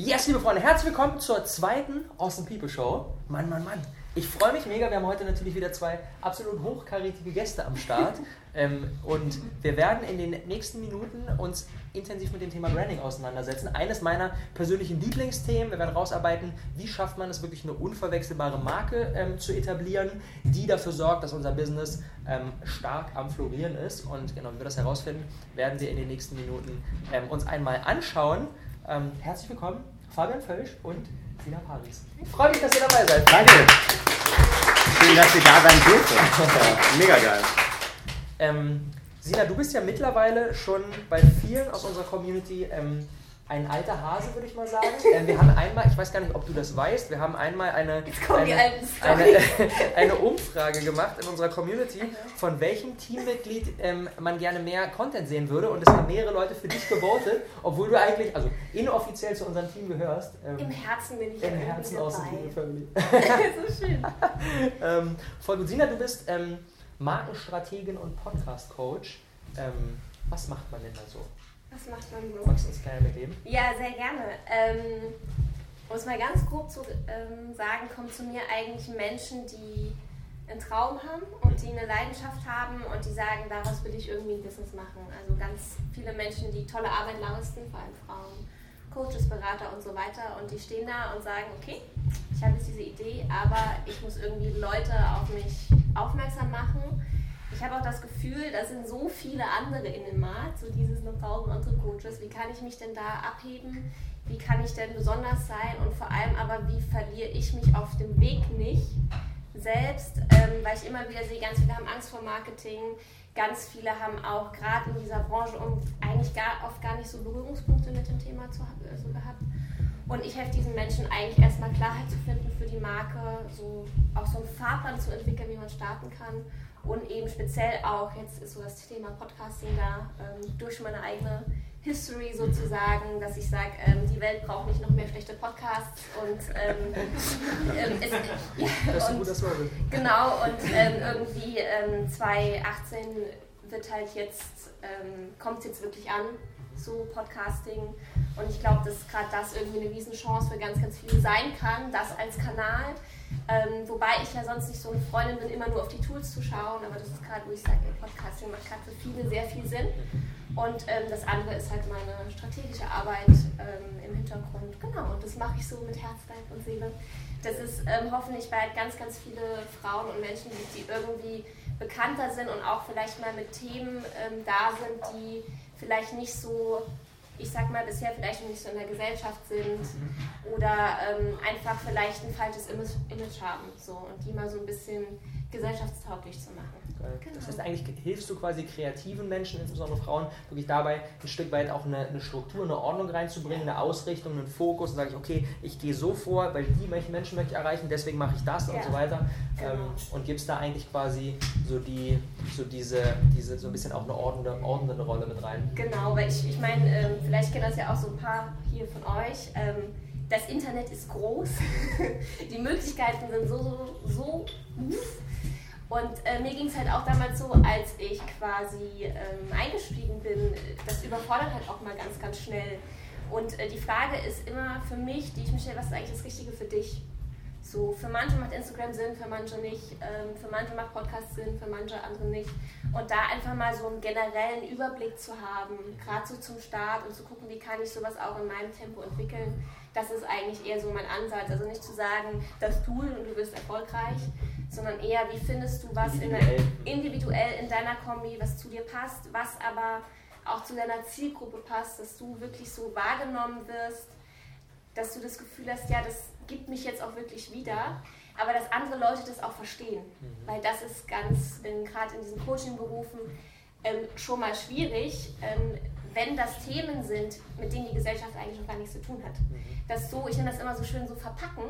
Yes, liebe Freunde, herzlich willkommen zur zweiten Awesome People Show. Mann, Mann, Mann. Ich freue mich mega. Wir haben heute natürlich wieder zwei absolut hochkarätige Gäste am Start. ähm, und wir werden in den nächsten Minuten uns intensiv mit dem Thema Branding auseinandersetzen. Eines meiner persönlichen Lieblingsthemen. Wir werden rausarbeiten, wie schafft man es wirklich eine unverwechselbare Marke ähm, zu etablieren, die dafür sorgt, dass unser Business ähm, stark am Florieren ist. Und genau, wie wir das herausfinden, werden wir in den nächsten Minuten ähm, uns einmal anschauen. Ähm, herzlich willkommen, Fabian Völsch und Sina Paris. Ich freue mich, dass ihr dabei seid. Danke. Schön, dass ihr da sein dürft. Mega geil. Ähm, Sina, du bist ja mittlerweile schon bei vielen aus unserer Community ähm, ein alter Hase, würde ich mal sagen. Ähm, wir haben einmal, ich weiß gar nicht, ob du das weißt, wir haben einmal eine, eine, eine, eine, Umfrage gemacht in unserer Community, von welchem Teammitglied ähm, man gerne mehr Content sehen würde. Und es haben mehrere Leute für dich gewotet, obwohl du eigentlich, also inoffiziell zu unserem Team gehörst. Ähm, Im Herzen bin ich Im Herzen aus der Family. so schön. ähm, voll gut. Sina, du bist ähm, Markenstrategin und Podcast-Coach. Ähm, was macht man denn da so? Was macht man so? Magst du uns gerne mitgeben? Ja, sehr gerne. Ähm, um es mal ganz grob zu ähm, sagen, kommen zu mir eigentlich Menschen, die einen Traum haben und die eine Leidenschaft haben und die sagen, daraus will ich irgendwie ein Business machen. Also ganz viele Menschen, die tolle Arbeit leisten, vor allem Frauen, Coaches, Berater und so weiter. Und die stehen da und sagen, okay, ich habe jetzt diese Idee, aber ich muss irgendwie Leute auf mich aufmerksam machen ich habe auch das Gefühl, da sind so viele andere in dem Markt, so dieses noch tausend andere Coaches. Wie kann ich mich denn da abheben? Wie kann ich denn besonders sein? Und vor allem aber, wie verliere ich mich auf dem Weg nicht selbst? Ähm, weil ich immer wieder sehe, ganz viele haben Angst vor Marketing. Ganz viele haben auch gerade in dieser Branche und eigentlich gar, oft gar nicht so Berührungspunkte mit dem Thema zu, also gehabt. Und ich helfe diesen Menschen eigentlich erstmal Klarheit zu finden für die Marke, so auch so einen Fahrplan zu entwickeln, wie man starten kann und eben speziell auch, jetzt ist so das Thema Podcasting da, ähm, durch meine eigene History sozusagen, dass ich sage, ähm, die Welt braucht nicht noch mehr schlechte Podcasts und, ähm, ähm es, ja, das ist ein guter. Genau, und ähm, irgendwie 2018 ähm, wird halt jetzt, kommt es jetzt wirklich an, so Podcasting. Und ich glaube, dass gerade das irgendwie eine Riesenchance für ganz, ganz viele sein kann, das als Kanal. Ähm, wobei ich ja sonst nicht so eine Freundin bin, immer nur auf die Tools zu schauen, aber das ist gerade, wo ich sage, Podcasting macht gerade für viele sehr viel Sinn. Und ähm, das andere ist halt meine strategische Arbeit ähm, im Hintergrund. Genau, und das mache ich so mit Herz, Leib und Seele. Das ist ähm, hoffentlich bei ganz, ganz viele Frauen und Menschen die irgendwie bekannter sind und auch vielleicht mal mit Themen ähm, da sind, die vielleicht nicht so ich sag mal, bisher vielleicht noch nicht so in der Gesellschaft sind mhm. oder ähm, einfach vielleicht ein falsches Image haben so, und die mal so ein bisschen gesellschaftstauglich zu machen. Genau. Das heißt, eigentlich hilfst du quasi kreativen Menschen, insbesondere Frauen, wirklich dabei, ein Stück weit auch eine, eine Struktur, eine Ordnung reinzubringen, eine Ausrichtung, einen Fokus und sage ich, okay, ich gehe so vor, weil die Menschen möchte ich erreichen, deswegen mache ich das ja. und so weiter. Genau. Ähm, und gibst da eigentlich quasi so die, so diese, diese, so ein bisschen auch eine ordnende, ordnende Rolle mit rein. Genau, weil ich, ich meine, ähm, vielleicht kennen das ja auch so ein paar hier von euch. Ähm, das Internet ist groß, die Möglichkeiten sind so, so, so und äh, mir ging es halt auch damals so, als ich quasi ähm, eingestiegen bin, das überfordert halt auch mal ganz, ganz schnell. Und äh, die Frage ist immer für mich, die ich mich stelle, was ist eigentlich das Richtige für dich? So, für manche macht Instagram Sinn, für manche nicht. Ähm, für manche macht Podcast Sinn, für manche andere nicht. Und da einfach mal so einen generellen Überblick zu haben, gerade so zum Start und zu gucken, wie kann ich sowas auch in meinem Tempo entwickeln, das ist eigentlich eher so mein Ansatz. Also nicht zu sagen, das Tool und du wirst erfolgreich, sondern eher, wie findest du was individuell in, individuell in deiner Kombi, was zu dir passt, was aber auch zu deiner Zielgruppe passt, dass du wirklich so wahrgenommen wirst, dass du das Gefühl hast, ja, das gibt mich jetzt auch wirklich wieder, aber dass andere Leute das auch verstehen. Mhm. Weil das ist ganz, gerade in diesen Coaching-Berufen, ähm, schon mal schwierig, ähm, wenn das Themen sind, mit denen die Gesellschaft eigentlich noch gar nichts zu tun hat. Mhm. Das so, ich nenne das immer so schön so verpacken,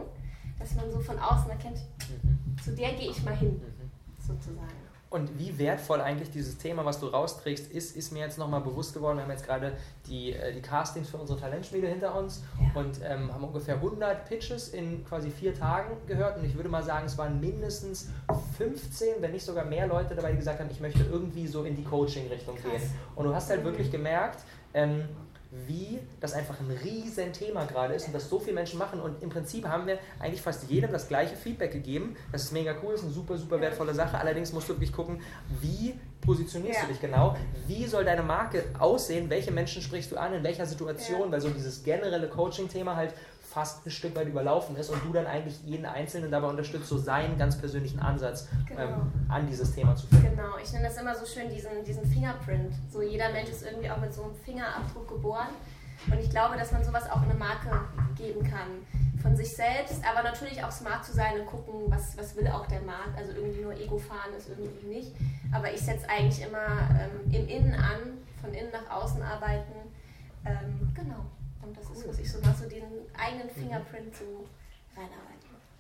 dass man so von außen erkennt, mhm. zu der gehe ich mal hin, mhm. sozusagen. Und wie wertvoll eigentlich dieses Thema, was du rausträgst, ist, ist mir jetzt nochmal bewusst geworden. Wir haben jetzt gerade die, äh, die Castings für unsere Talentspiele hinter uns ja. und ähm, haben ungefähr 100 Pitches in quasi vier Tagen gehört. Und ich würde mal sagen, es waren mindestens 15, wenn nicht sogar mehr Leute dabei, die gesagt haben, ich möchte irgendwie so in die Coaching-Richtung gehen. Und du hast halt wirklich gemerkt, ähm, wie das einfach ein riesen Thema gerade ist und das so viele Menschen machen. Und im Prinzip haben wir eigentlich fast jedem das gleiche Feedback gegeben. Das ist mega cool, ist eine super, super wertvolle Sache. Allerdings musst du wirklich gucken, wie positionierst ja. du dich genau? Wie soll deine Marke aussehen? Welche Menschen sprichst du an? In welcher Situation? Ja. Weil so dieses generelle Coaching-Thema halt fast ein Stück weit überlaufen ist und du dann eigentlich jeden Einzelnen dabei unterstützt, so seinen ganz persönlichen Ansatz genau. ähm, an dieses Thema zu finden. Genau, ich nenne das immer so schön diesen, diesen Fingerprint. So jeder Mensch ist irgendwie auch mit so einem Fingerabdruck geboren und ich glaube, dass man sowas auch in eine Marke geben kann. Von sich selbst, aber natürlich auch smart zu sein und gucken, was, was will auch der Markt. Also irgendwie nur Ego fahren ist irgendwie nicht. Aber ich setze eigentlich immer ähm, im Innen an, von innen nach außen arbeiten. Ähm, genau. Und das ist, was ich so mache, so den eigenen Fingerprint so reinarbeiten.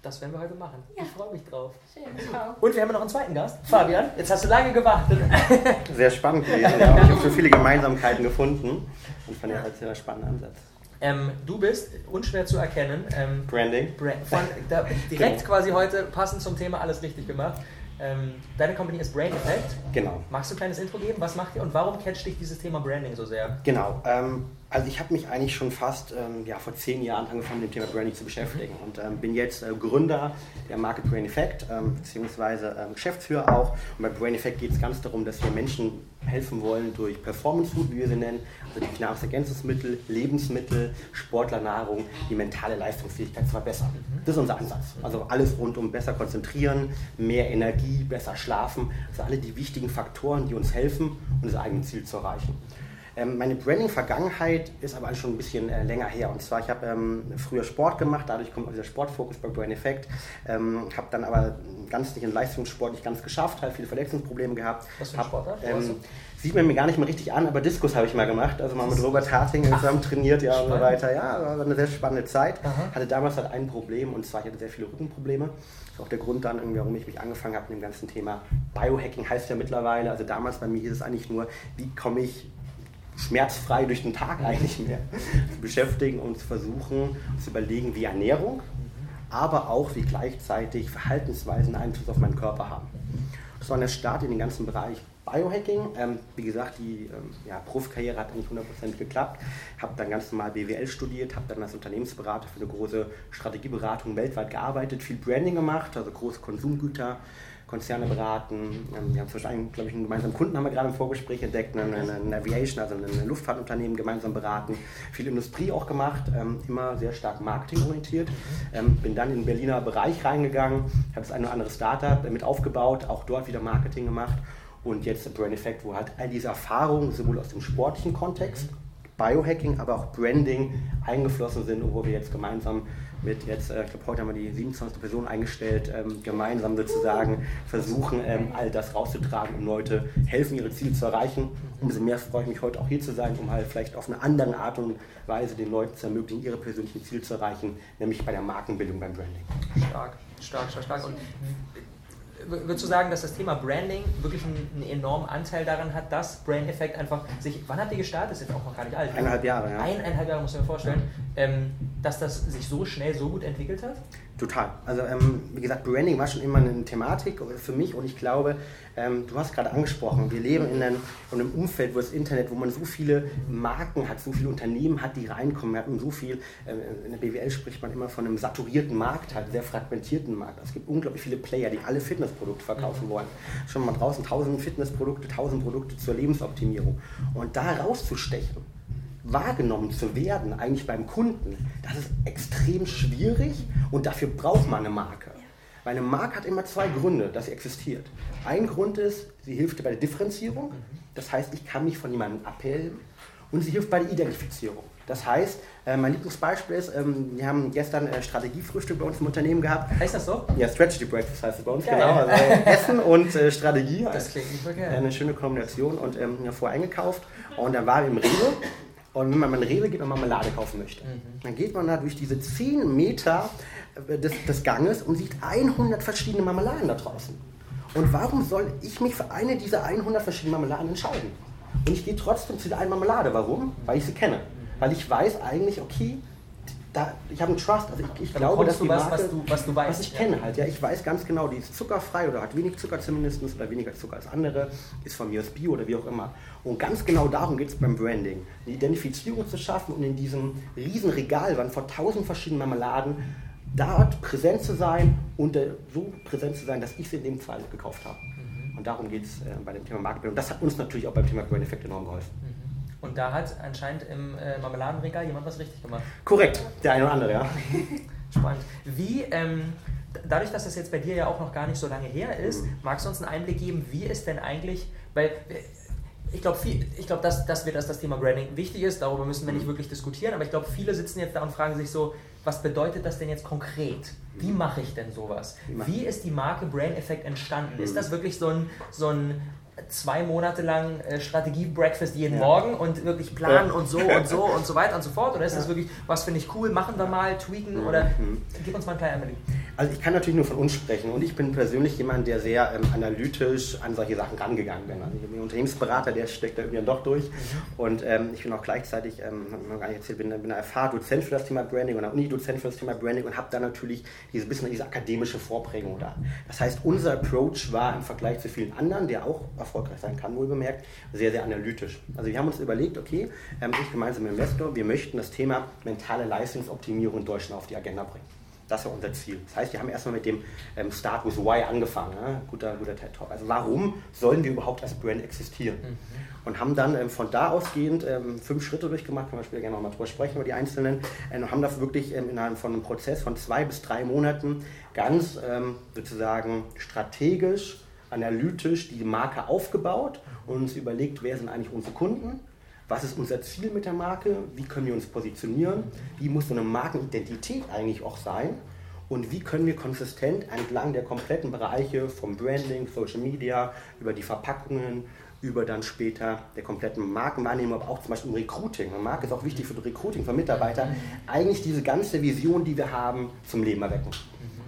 Das werden wir heute machen. Ja. Ich freue mich drauf. Schön, ciao. Und wir haben noch einen zweiten Gast. Fabian, jetzt hast du lange gewartet. Sehr spannend gewesen. Ja. Ich habe schon viele Gemeinsamkeiten gefunden und fand ja. ein sehr spannender Ansatz. Ähm, du bist unschwer zu erkennen. Ähm, Branding. Brand, von, da, direkt genau. quasi heute passend zum Thema alles richtig gemacht. Ähm, deine Company ist Brain Effect. Genau. Magst du ein kleines Intro geben? Was macht ihr und warum catcht dich dieses Thema Branding so sehr? Genau. Also ich habe mich eigentlich schon fast ähm, ja, vor zehn Jahren angefangen, mit dem Thema Branding zu beschäftigen mhm. und ähm, bin jetzt äh, Gründer der Marke Brain Effect, ähm, beziehungsweise ähm, Geschäftsführer auch. Und bei Brain Effect geht es ganz darum, dass wir Menschen helfen wollen durch Performance Food, wie wir sie nennen, also die Nahrungsergänzungsmittel, Lebensmittel, Sportlernahrung, die mentale Leistungsfähigkeit zu verbessern. Mhm. Das ist unser Ansatz. Also alles rund um besser konzentrieren, mehr Energie, besser schlafen, also alle die wichtigen Faktoren, die uns helfen, unser eigenes Ziel zu erreichen. Ähm, meine Branding-Vergangenheit ist aber schon ein bisschen äh, länger her. Und zwar, ich habe ähm, früher Sport gemacht, dadurch kommt auch dieser Sportfokus bei Brain Effect. Ähm, habe dann aber ganz nicht in Leistungssport nicht ganz geschafft, halt viele Verletzungsprobleme gehabt. Was für ein Sportart? Ähm, sieht man mir gar nicht mehr richtig an, aber Diskus habe ich mal gemacht. Also mal mit Robert Harting zusammen trainiert, ja und so weiter. Ja, war eine sehr spannende Zeit. Aha. Hatte damals halt ein Problem und zwar, ich hatte sehr viele Rückenprobleme. Das ist auch der Grund dann, warum ich mich angefangen habe mit dem ganzen Thema Biohacking heißt ja mittlerweile. Also damals bei mir hieß es eigentlich nur, wie komme ich schmerzfrei durch den Tag eigentlich mehr zu beschäftigen und zu versuchen, zu überlegen, wie Ernährung, aber auch wie gleichzeitig Verhaltensweisen Einfluss auf meinen Körper haben. Das war der Start in den ganzen Bereich Biohacking. Ähm, wie gesagt, die ähm, ja, Profikarriere hat nicht 100% geklappt. Habe dann ganz normal BWL studiert, habe dann als Unternehmensberater für eine große Strategieberatung weltweit gearbeitet, viel Branding gemacht, also große Konsumgüter Konzerne beraten. Ähm, wir haben zum Beispiel, glaube ich, einen gemeinsamen Kunden haben wir gerade im Vorgespräch entdeckt, eine, Aviation, also ein Luftfahrtunternehmen gemeinsam beraten. Viel Industrie auch gemacht, ähm, immer sehr stark marketingorientiert. Ähm, bin dann in den Berliner Bereich reingegangen, habe das eine oder andere Startup mit aufgebaut, auch dort wieder Marketing gemacht. Und jetzt Brand Effect, wo halt all diese Erfahrungen sowohl aus dem sportlichen Kontext, Biohacking, aber auch Branding eingeflossen sind und wo wir jetzt gemeinsam mit jetzt, äh, ich glaube, heute haben wir die 27. Person eingestellt, ähm, gemeinsam sozusagen versuchen, ähm, all das rauszutragen, um Leute helfen, ihre Ziele zu erreichen. Umso mehr freue ich mich heute auch hier zu sein, um halt vielleicht auf eine andere Art und Weise den Leuten zu ermöglichen, ihre persönlichen Ziele zu erreichen, nämlich bei der Markenbildung beim Branding. Stark, stark, stark, stark. Und würdest du sagen, dass das Thema Branding wirklich einen, einen enormen Anteil daran hat, dass Brain Effect einfach sich. Wann habt ihr gestartet? Ist jetzt auch noch gar nicht alt. Eineinhalb Jahre, ja. Eineinhalb Jahre, muss ich mir vorstellen. Ähm, dass das sich so schnell so gut entwickelt hat? Total. Also ähm, wie gesagt, Branding war schon immer eine Thematik für mich und ich glaube, ähm, du hast gerade angesprochen, wir leben in einem, in einem, Umfeld, wo das Internet, wo man so viele Marken hat, so viele Unternehmen hat, die reinkommen. Wir haben so viel, äh, in der BWL spricht man immer von einem saturierten Markt, halt sehr fragmentierten Markt. Es gibt unglaublich viele Player, die alle Fitnessprodukte verkaufen mhm. wollen. Schon mal draußen tausend Fitnessprodukte, tausend Produkte zur Lebensoptimierung. Und da rauszustechen, wahrgenommen zu werden, eigentlich beim Kunden, das ist extrem schwierig und dafür braucht man eine Marke. Weil eine Marke hat immer zwei Gründe, dass sie existiert. Ein Grund ist, sie hilft bei der Differenzierung, das heißt, ich kann mich von jemandem abheben und sie hilft bei der Identifizierung. Das heißt, äh, mein Lieblingsbeispiel ist, ähm, wir haben gestern äh, Strategiefrühstück bei uns im Unternehmen gehabt. Heißt das so? Ja, Strategy Breakfast heißt es bei uns, Geil. genau. Also Essen und äh, Strategie. Das klingt nicht verkehrt. Eine schöne Kombination und ähm, vorher eingekauft. Und dann waren wir im Rewe und wenn man in Rewe geht und Marmelade kaufen möchte, mhm. dann geht man da durch diese 10 Meter äh, des, des Ganges und sieht 100 verschiedene Marmeladen da draußen. Und warum soll ich mich für eine dieser 100 verschiedenen Marmeladen entscheiden? Und ich gehe trotzdem zu der einen Marmelade. Warum? Weil ich sie kenne. Weil ich weiß eigentlich, okay, da, ich habe einen Trust. Also ich, ich Da glaube, dass die was, Marke, was du, was du weißt. was ich kenne halt, ja, ich weiß ganz genau, die ist zuckerfrei oder hat wenig Zucker zumindest oder weniger Zucker als andere, ist von mir aus Bio oder wie auch immer. Und ganz genau darum geht es beim Branding. Die Identifizierung zu schaffen und in diesem riesen Regalwand vor tausend verschiedenen Marmeladen dort präsent zu sein und äh, so präsent zu sein, dass ich sie in dem Fall gekauft habe. Und darum geht es äh, bei dem Thema Marketing. Und das hat uns natürlich auch beim Thema Brand Effect enorm geholfen. Und da hat anscheinend im äh, Marmeladenregal jemand was richtig gemacht. Korrekt, der eine oder andere, ja. Spannend. Wie, ähm, dadurch, dass das jetzt bei dir ja auch noch gar nicht so lange her ist, Mhm. magst du uns einen Einblick geben, wie ist denn eigentlich, weil äh, ich glaube, ich glaub, dass, dass, wir, dass das Thema Branding wichtig ist, darüber müssen wir nicht Mhm. wirklich diskutieren, aber ich glaube, viele sitzen jetzt da und fragen sich so, was bedeutet das denn jetzt konkret? Wie mache ich denn sowas? Wie ist die Marke Brain Effect entstanden? Ist Mhm. das wirklich so ein, so ein zwei Monate lang äh, Strategie-Breakfast jeden Ja. Morgen und wirklich planen Ja. und so und so und so weiter und so fort? Oder ist das Ja. wirklich, was finde ich cool, machen wir mal, tweaken Mhm. oder Mhm. gib uns mal einen kleinen Einblick. Also ich kann natürlich nur von uns sprechen und ich bin persönlich jemand, der sehr ähm, analytisch an solche Sachen rangegangen bin. Also ich bin Unternehmensberater, der steckt da irgendwie dann doch durch und ähm, ich bin auch gleichzeitig, ähm, hab ich noch gar nicht erzählt, bin, bin FH-Dozent für das Thema Branding und Uni-Dozent für das Thema Branding und habe da natürlich diese bisschen diese akademische Vorprägung da. Das heißt, unser Approach war im Vergleich zu vielen anderen, der auch erfolgreich sein kann, wohl bemerkt, sehr, sehr analytisch. Also wir haben uns überlegt, okay, ähm, ich gemeinsam mit dem Investor, wir möchten das Thema mentale Leistungsoptimierung in Deutschland auf die Agenda bringen. Das war unser Ziel. Das heißt, wir haben erstmal mit dem ähm, Start with Why angefangen. Ja? Guter, guter TED Talk. Also warum sollen wir überhaupt als Brand existieren? Und haben dann ähm, von da ausgehend ähm, fünf Schritte durchgemacht, können wir später gerne nochmal drüber sprechen, über die einzelnen, äh, und haben das wirklich ähm, innerhalb von einem Prozess von zwei bis drei Monaten ganz ähm, sozusagen strategisch, analytisch die Marke aufgebaut und uns überlegt, wer sind eigentlich unsere Kunden, was ist unser Ziel mit der Marke? Wie können wir uns positionieren? Wie muss so eine Markenidentität eigentlich auch sein? Und wie können wir konsistent entlang der kompletten Bereiche vom Branding, Social Media, über die Verpackungen, über dann später der kompletten Markenwahrnehmung, aber auch zum Beispiel im Recruiting. Eine Marke ist auch wichtig für das Recruiting von Mitarbeitern. Eigentlich diese ganze Vision, die wir haben, zum Leben erwecken.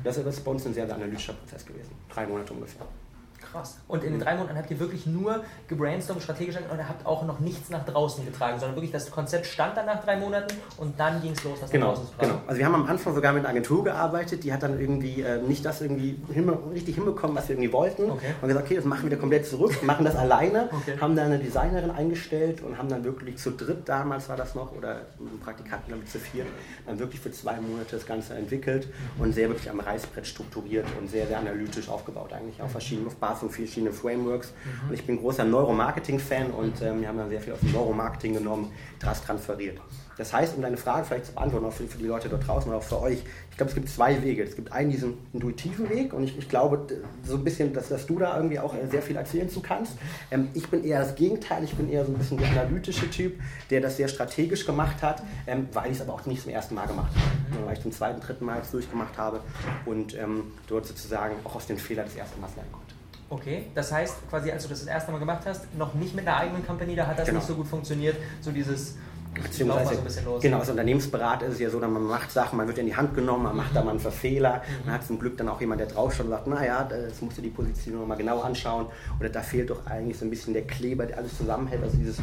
Das ist bei uns ein sehr, sehr analytischer Prozess gewesen. Drei Monate ungefähr. Krass. Und in den drei Monaten habt ihr wirklich nur gebrainstormt, strategisch und habt auch noch nichts nach draußen getragen, sondern wirklich das Konzept stand dann nach drei Monaten und dann ging es los, nach Genau, draußen zu tragen. genau. Also wir haben am Anfang sogar mit einer Agentur gearbeitet, die hat dann irgendwie äh, nicht das irgendwie hinbe richtig hinbekommen, was wir irgendwie wollten. Okay. Und gesagt, okay, das machen wir wieder komplett zurück, machen das alleine, Okay. haben dann eine Designerin eingestellt und haben dann wirklich zu dritt, damals war das noch, oder Praktikanten damit zu viert, dann wirklich für zwei Monate das Ganze entwickelt und sehr wirklich am Reißbrett strukturiert und sehr, sehr analytisch aufgebaut eigentlich, auf verschiedenen, auf Basis von verschiedenen Frameworks. Und ich bin großer Neuromarketing-Fan und ähm, wir haben dann sehr viel aus dem Neuromarketing genommen, das transferiert. Das heißt, um deine Frage vielleicht zu beantworten, auch für, für die Leute dort draußen oder auch für euch, ich glaube, es gibt zwei Wege. Es gibt einen, diesen intuitiven Weg und ich, ich glaube so ein bisschen, dass, dass du da irgendwie auch äh, sehr viel erzählen zu kannst. Ähm, ich bin eher das Gegenteil, ich bin eher so ein bisschen der analytische Typ, der das sehr strategisch gemacht hat, ähm, weil ich es aber auch nicht zum ersten Mal gemacht habe, sondern weil ich zum zweiten, dritten Mal jetzt durchgemacht habe und ähm, dort sozusagen auch aus den Fehlern des ersten Mal lernen konnte. Okay, das heißt quasi, als du das das erste Mal gemacht hast, noch nicht mit einer eigenen Company, da hat das Genau. nicht so gut funktioniert, so dieses, Beziehungsweise, so genau, als Unternehmensberater ist es ja so, dass man macht Sachen, man wird in die Hand genommen, man macht da mal einen Verfehler, man hat zum Glück dann auch jemand, der draufschaut und sagt, naja, das musst du die Position mal genau anschauen. Oder da fehlt doch eigentlich so ein bisschen der Kleber, der alles zusammenhält, also dieses,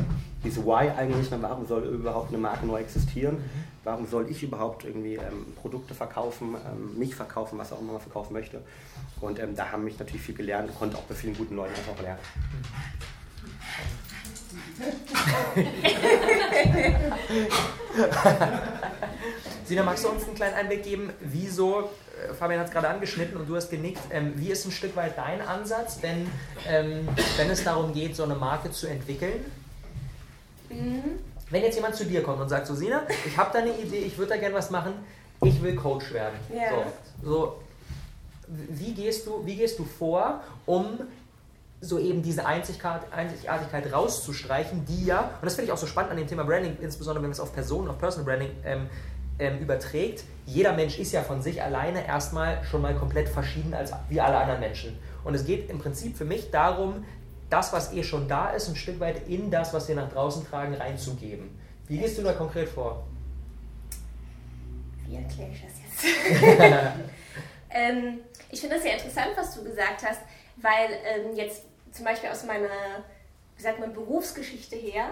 dieses Why eigentlich, na, warum soll überhaupt eine Marke neu existieren, warum soll ich überhaupt irgendwie ähm, Produkte verkaufen, ähm, mich verkaufen, was auch immer man verkaufen möchte? Und ähm, da haben mich natürlich viel gelernt, konnte auch bei vielen guten Leuten das auch lernen. Sina, magst du uns einen kleinen Einblick geben, wieso, äh, Fabian hat es gerade angeschnitten und du hast genickt, ähm, wie ist ein Stück weit dein Ansatz, wenn, ähm, wenn es darum geht, so eine Marke zu entwickeln? Mhm. Wenn jetzt jemand zu dir kommt und sagt, so Sina, ich habe da eine Idee, ich würde da gerne was machen, ich will Coach werden. Ja. So, so, wie, gehst du, wie gehst du vor, um so eben diese Einzigartigkeit rauszustreichen, die ja, und das finde ich auch so spannend an dem Thema Branding, insbesondere wenn man es auf Personen, auf Personal Branding ähm, ähm, überträgt. Jeder Mensch ist ja von sich alleine erstmal schon mal komplett verschieden als wie alle anderen Menschen. Und es geht im Prinzip für mich darum, das, was eh schon da ist, ein Stück weit in das, was wir nach draußen tragen, reinzugeben. Wie gehst du da konkret vor? Wie erkläre ich das jetzt? ähm, ich finde das sehr interessant, was du gesagt hast, weil ähm, jetzt zum Beispiel aus meiner, wie sagt man, Berufsgeschichte her,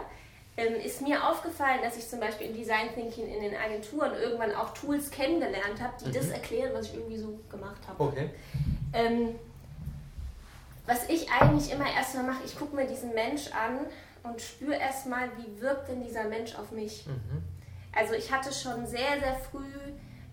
ähm, ist mir aufgefallen, dass ich zum Beispiel in Design Thinking in den Agenturen irgendwann auch Tools kennengelernt habe, die mhm. das erklären, was ich irgendwie so gemacht habe. Okay. Ähm, was ich eigentlich immer erstmal mache, ich gucke mir diesen Mensch an und spüre erstmal, wie wirkt denn dieser Mensch auf mich. Mhm. Also ich hatte schon sehr, sehr früh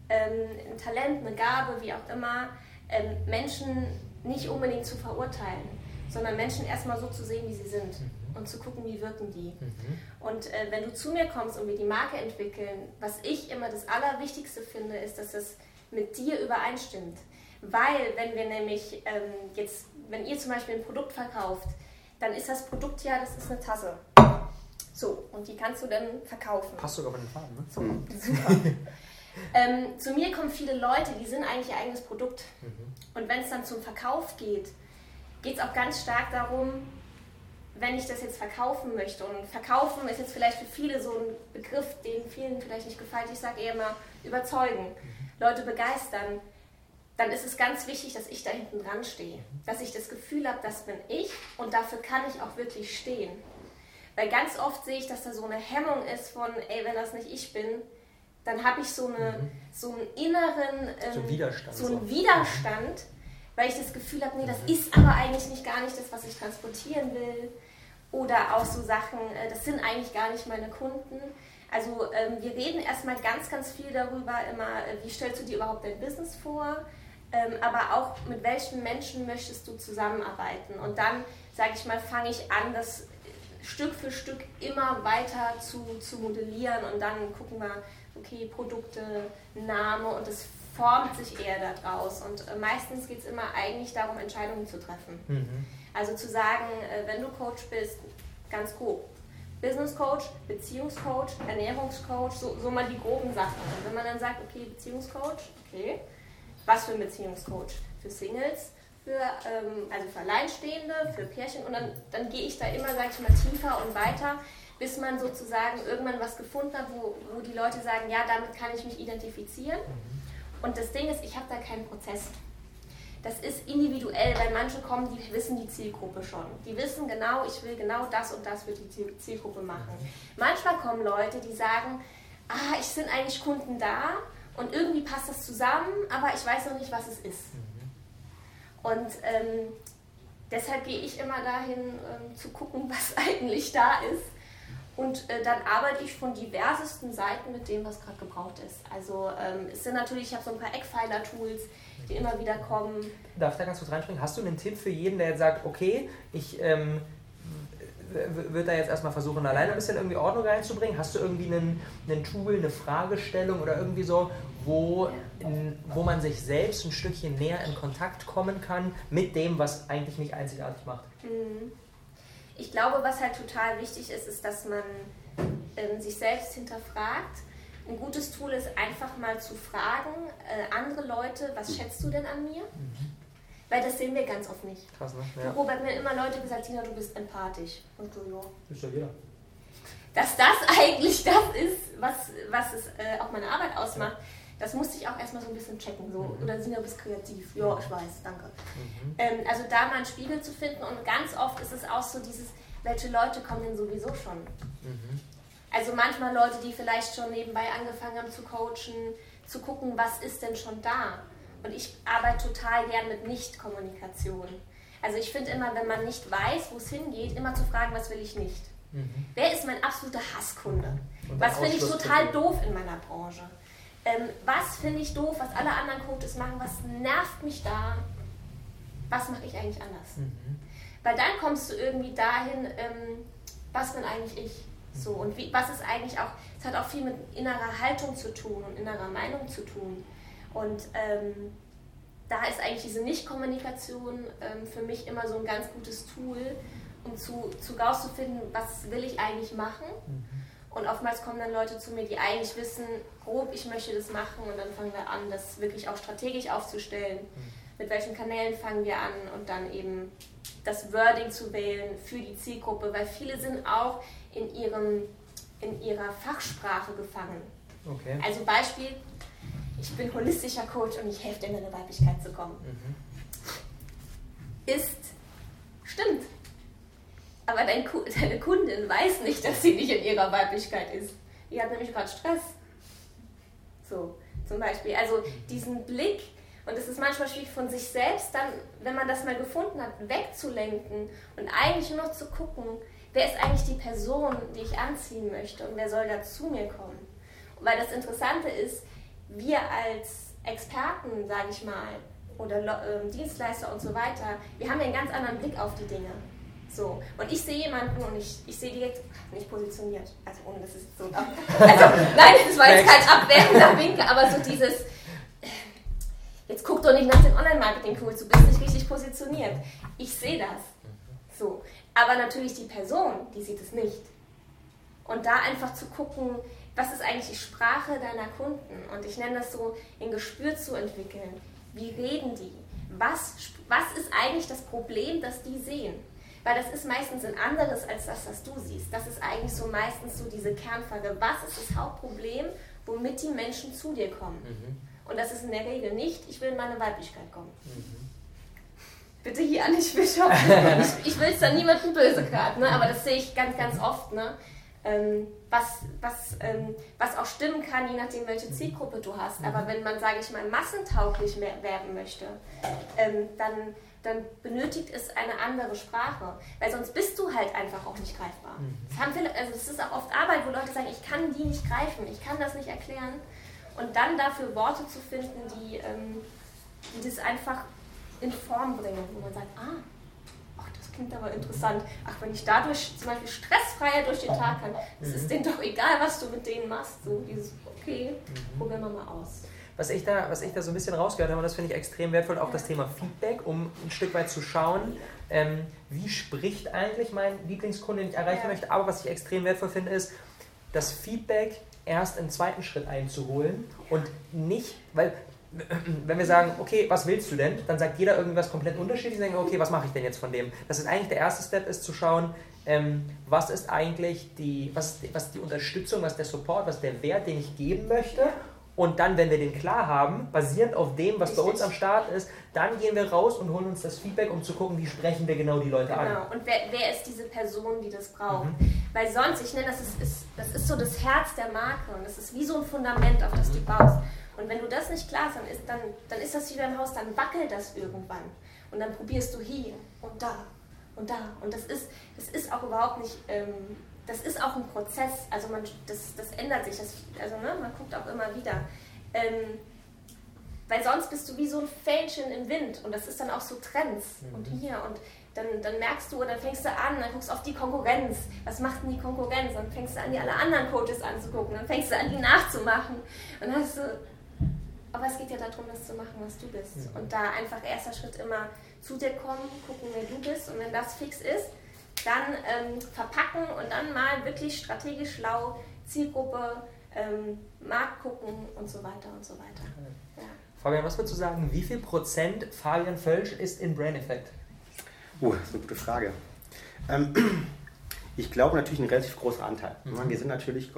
ähm, ein Talent, eine Gabe, wie auch immer, ähm, Menschen nicht unbedingt zu verurteilen, sondern Menschen erstmal so zu sehen, wie sie sind mhm. und zu gucken, wie wirken die. Mhm. Und äh, wenn du zu mir kommst und wir die Marke entwickeln, was ich immer das Allerwichtigste finde, ist, dass es mit dir übereinstimmt. Weil, wenn wir nämlich ähm, jetzt, wenn ihr zum Beispiel ein Produkt verkauft, dann ist das Produkt ja, das ist eine Tasse. So, und die kannst du dann verkaufen. Passt sogar bei den Farben, ne? So, mhm. super. ähm, zu mir kommen viele Leute, die sind eigentlich ihr eigenes Produkt. Mhm. Und wenn es dann zum Verkauf geht, geht es auch ganz stark darum, wenn ich das jetzt verkaufen möchte. Und verkaufen ist jetzt vielleicht für viele so ein Begriff, den vielen vielleicht nicht gefällt. Ich sage eher immer überzeugen, mhm. Leute begeistern dann ist es ganz wichtig, dass ich da hinten dran stehe. Dass ich das Gefühl habe, das bin ich und dafür kann ich auch wirklich stehen. Weil ganz oft sehe ich, dass da so eine Hemmung ist von, ey, wenn das nicht ich bin, dann habe ich so, eine, mhm. so einen inneren ähm, so Widerstand, so einen Widerstand weil ich das Gefühl habe, nee, das mhm. ist aber eigentlich nicht gar nicht das, was ich transportieren will. Oder auch so Sachen, äh, das sind eigentlich gar nicht meine Kunden. Also ähm, wir reden erstmal ganz, ganz viel darüber, immer, äh, wie stellst du dir überhaupt dein Business vor? ähm, aber auch mit welchen Menschen möchtest du zusammenarbeiten. Und dann, sage ich mal, fange ich an, das Stück für Stück immer weiter zu, zu modellieren und dann gucken wir, okay, Produkte, Name und es formt sich eher daraus. Und äh, meistens geht es immer eigentlich darum, Entscheidungen zu treffen. Mhm. Also zu sagen, äh, wenn du Coach bist, ganz grob, Business Coach, Beziehungscoach, Ernährungscoach, so, so mal die groben Sachen. Und wenn man dann sagt, okay, Beziehungscoach, okay, was für ein Beziehungscoach? Für Singles, für, ähm, also für Alleinstehende, für Pärchen und dann, dann gehe ich da immer, sage ich mal, tiefer und weiter, bis man sozusagen irgendwann was gefunden hat, wo, wo die Leute sagen, ja, damit kann ich mich identifizieren. Mhm. Und das Ding ist, ich habe da keinen Prozess. Das ist individuell, weil manche kommen, die wissen die Zielgruppe schon. Die wissen genau, ich will genau das und das für die Zielgruppe machen. Mhm. Manchmal kommen Leute, die sagen, ah, ich sind eigentlich Kunden da, und irgendwie passt das zusammen, aber ich weiß noch nicht, was es ist. Mhm. Und ähm, deshalb gehe ich immer dahin, ähm, zu gucken, was eigentlich da ist. Und äh, dann arbeite ich von diversesten Seiten mit dem, was gerade gebraucht ist. Also ähm, es sind natürlich, ich habe so ein paar Eckpfeiler-Tools, die immer wieder kommen. Darf ich da ganz kurz reinspringen? Hast du einen Tipp für jeden, der jetzt sagt, okay, ich ähm, wird da jetzt erstmal versuchen, alleine ein bisschen irgendwie Ordnung reinzubringen? Hast du irgendwie einen, einen Tool, eine Fragestellung oder irgendwie so, wo, in, wo man sich selbst ein Stückchen näher in Kontakt kommen kann mit dem, was eigentlich mich einzigartig macht? Mhm. Ich glaube, was halt total wichtig ist, ist, dass man ähm, sich selbst hinterfragt. Ein gutes Tool ist einfach mal zu fragen, äh, andere Leute, was schätzt du denn an mir? Mhm. Weil das sehen wir ganz oft nicht. Krass, ne? Ja. Robert, mir immer Leute gesagt, Tina, du bist empathisch. Und du, ja. Ist ja jeder. Dass das eigentlich das ist, was, was es äh, auch meine Arbeit ausmacht, ja. Das musste ich auch erstmal so ein bisschen checken. So. Mhm. Oder Tina, du bist kreativ. Ja, ich weiß, danke. Mhm. Ähm, also da mal einen Spiegel zu finden und ganz oft ist es auch so dieses, welche Leute kommen denn sowieso schon? Mhm. Also manchmal Leute, die vielleicht schon nebenbei angefangen haben zu coachen, zu gucken, was ist denn schon da? Und ich arbeite total gern mit Nicht-Kommunikation. Also ich finde immer, wenn man nicht weiß, wo es hingeht, immer zu fragen, was will ich nicht. Mhm. Wer ist mein absoluter Hasskunde? Was finde ich total doof in meiner Branche? Ähm, was finde ich doof, was alle anderen Coaches machen? Was nervt mich da? Was mache ich eigentlich anders? Mhm. Weil dann kommst du irgendwie dahin, ähm, was bin eigentlich ich? So, und wie, was ist eigentlich auch, es hat auch viel mit innerer Haltung zu tun und innerer Meinung zu tun. Und ähm, da ist eigentlich diese Nicht-Kommunikation ähm, für mich immer so ein ganz gutes Tool, um zu, zu rauszufinden, was will ich eigentlich machen. Mhm. Und oftmals kommen dann Leute zu mir, die eigentlich wissen, grob, ich möchte das machen und dann fangen wir an, das wirklich auch strategisch aufzustellen. Mhm. Mit welchen Kanälen fangen wir an und dann eben das Wording zu wählen für die Zielgruppe, weil viele sind auch in, ihrem, in ihrer Fachsprache gefangen. Okay. Also Beispiel, ich bin holistischer Coach und ich helfe dir in deine Weiblichkeit zu kommen. Mhm. Ist, stimmt. Aber dein, deine Kundin weiß nicht, dass sie nicht in ihrer Weiblichkeit ist. Die hat nämlich gerade Stress. So, zum Beispiel. Also diesen Blick, und es ist manchmal schwierig von sich selbst dann, wenn man das mal gefunden hat, wegzulenken und eigentlich nur noch zu gucken, wer ist eigentlich die Person, die ich anziehen möchte und wer soll da zu mir kommen. Und weil das Interessante ist, wir als Experten, sage ich mal, oder äh, Dienstleister und so weiter, wir haben ja einen ganz anderen Blick auf die Dinge. So, und ich sehe jemanden und ich, ich sehe direkt, nicht positioniert, also ohne dass es so Also, nein, das war jetzt kein abwertender Winkel, aber so dieses, jetzt guck doch nicht nach den Online-Marketing-Tools, du bist nicht richtig positioniert. Ich sehe das. So, aber natürlich die Person, die sieht es nicht. Und da einfach zu gucken, was ist eigentlich die Sprache deiner Kunden? Und ich nenne das so, ein Gespür zu entwickeln. Wie reden die? Was, was ist eigentlich das Problem, das die sehen? Weil das ist meistens ein anderes als das, was du siehst. Das ist eigentlich so meistens so diese Kernfrage. Was ist das Hauptproblem, womit die Menschen zu dir kommen? Mhm. Und das ist in der Regel nicht, ich will in meine Weiblichkeit kommen. Mhm. Bitte hier nicht Bischof. ich, ich will es da niemandem böse gerade, ne? aber das sehe ich ganz, ganz oft. Ne? Ähm, was, was, ähm, was auch stimmen kann, je nachdem, welche Zielgruppe du hast. Aber wenn man, sage ich mal, massentauglich werden möchte, ähm, dann, dann benötigt es eine andere Sprache. Weil sonst bist du halt einfach auch nicht greifbar. Mhm. Das, haben viele, also das ist auch oft Arbeit, wo Leute sagen, ich kann die nicht greifen, ich kann das nicht erklären. Und dann dafür Worte zu finden, die, ähm, die das einfach in Form bringen, wo man sagt, ah, klingt aber interessant. Ach, wenn ich dadurch zum Beispiel stressfreier durch den Tag kann, es mhm. ist denen doch egal, was du mit denen machst. So dieses, okay, mhm. probieren wir mal aus. Was ich, da, was ich da so ein bisschen rausgehört habe, und das finde ich extrem wertvoll, auch das Thema Feedback, um ein Stück weit zu schauen, ähm, wie spricht eigentlich mein Lieblingskunde, den ich erreichen ja. möchte. Aber was ich extrem wertvoll finde, ist, das Feedback erst im zweiten Schritt einzuholen und nicht, weil wenn wir sagen, okay, was willst du denn, dann sagt jeder irgendwas komplett unterschiedlich und denkt, okay, was mache ich denn jetzt von dem? Das ist eigentlich der erste Step, ist zu schauen, ähm, was ist eigentlich die, was, was die Unterstützung, was der Support, was der Wert, den ich geben möchte. Und dann, wenn wir den klar haben, basierend auf dem, was Richtig. bei uns am Start ist, dann gehen wir raus und holen uns das Feedback, um zu gucken, wie sprechen wir genau die Leute genau. an. Genau, und wer, wer, ist diese Person, die das braucht? Mhm. Weil sonst, ich nenne das, ist, ist, das ist so das Herz der Marke und das ist wie so ein Fundament, auf das mhm. du baust. Und wenn du das nicht klar hast, dann ist, dann, dann ist das wie beim Haus, dann wackelt das irgendwann. Und dann probierst du hier und da und da. Und das ist, das ist auch überhaupt nicht, ähm, das ist auch ein Prozess. Also man, das, das ändert sich. Das, also ne, man guckt auch immer wieder. Ähm, weil sonst bist du wie so ein Fähnchen im Wind und das ist dann auch so Trends mhm. und hier und dann, dann merkst du, dann fängst du an, dann guckst du auf die Konkurrenz. Was macht denn die Konkurrenz? Dann fängst du an, die alle anderen Coaches anzugucken. Dann fängst du an, die nachzumachen. Und dann hast du aber es geht ja darum, das zu machen, was du bist. Mhm. Und da einfach erster Schritt immer zu dir kommen, gucken, wer du bist. Und wenn das fix ist, dann ähm, verpacken und dann mal wirklich strategisch schlau Zielgruppe, ähm, Markt gucken und so weiter und so weiter. Ja. Fabian, was würdest du sagen, wie viel Prozent Fabian Völsch ist in Brain Effect? Oh, das ist eine gute Frage. Ähm, ich glaube natürlich ein relativ großer Anteil. Mhm. Wir sind natürlich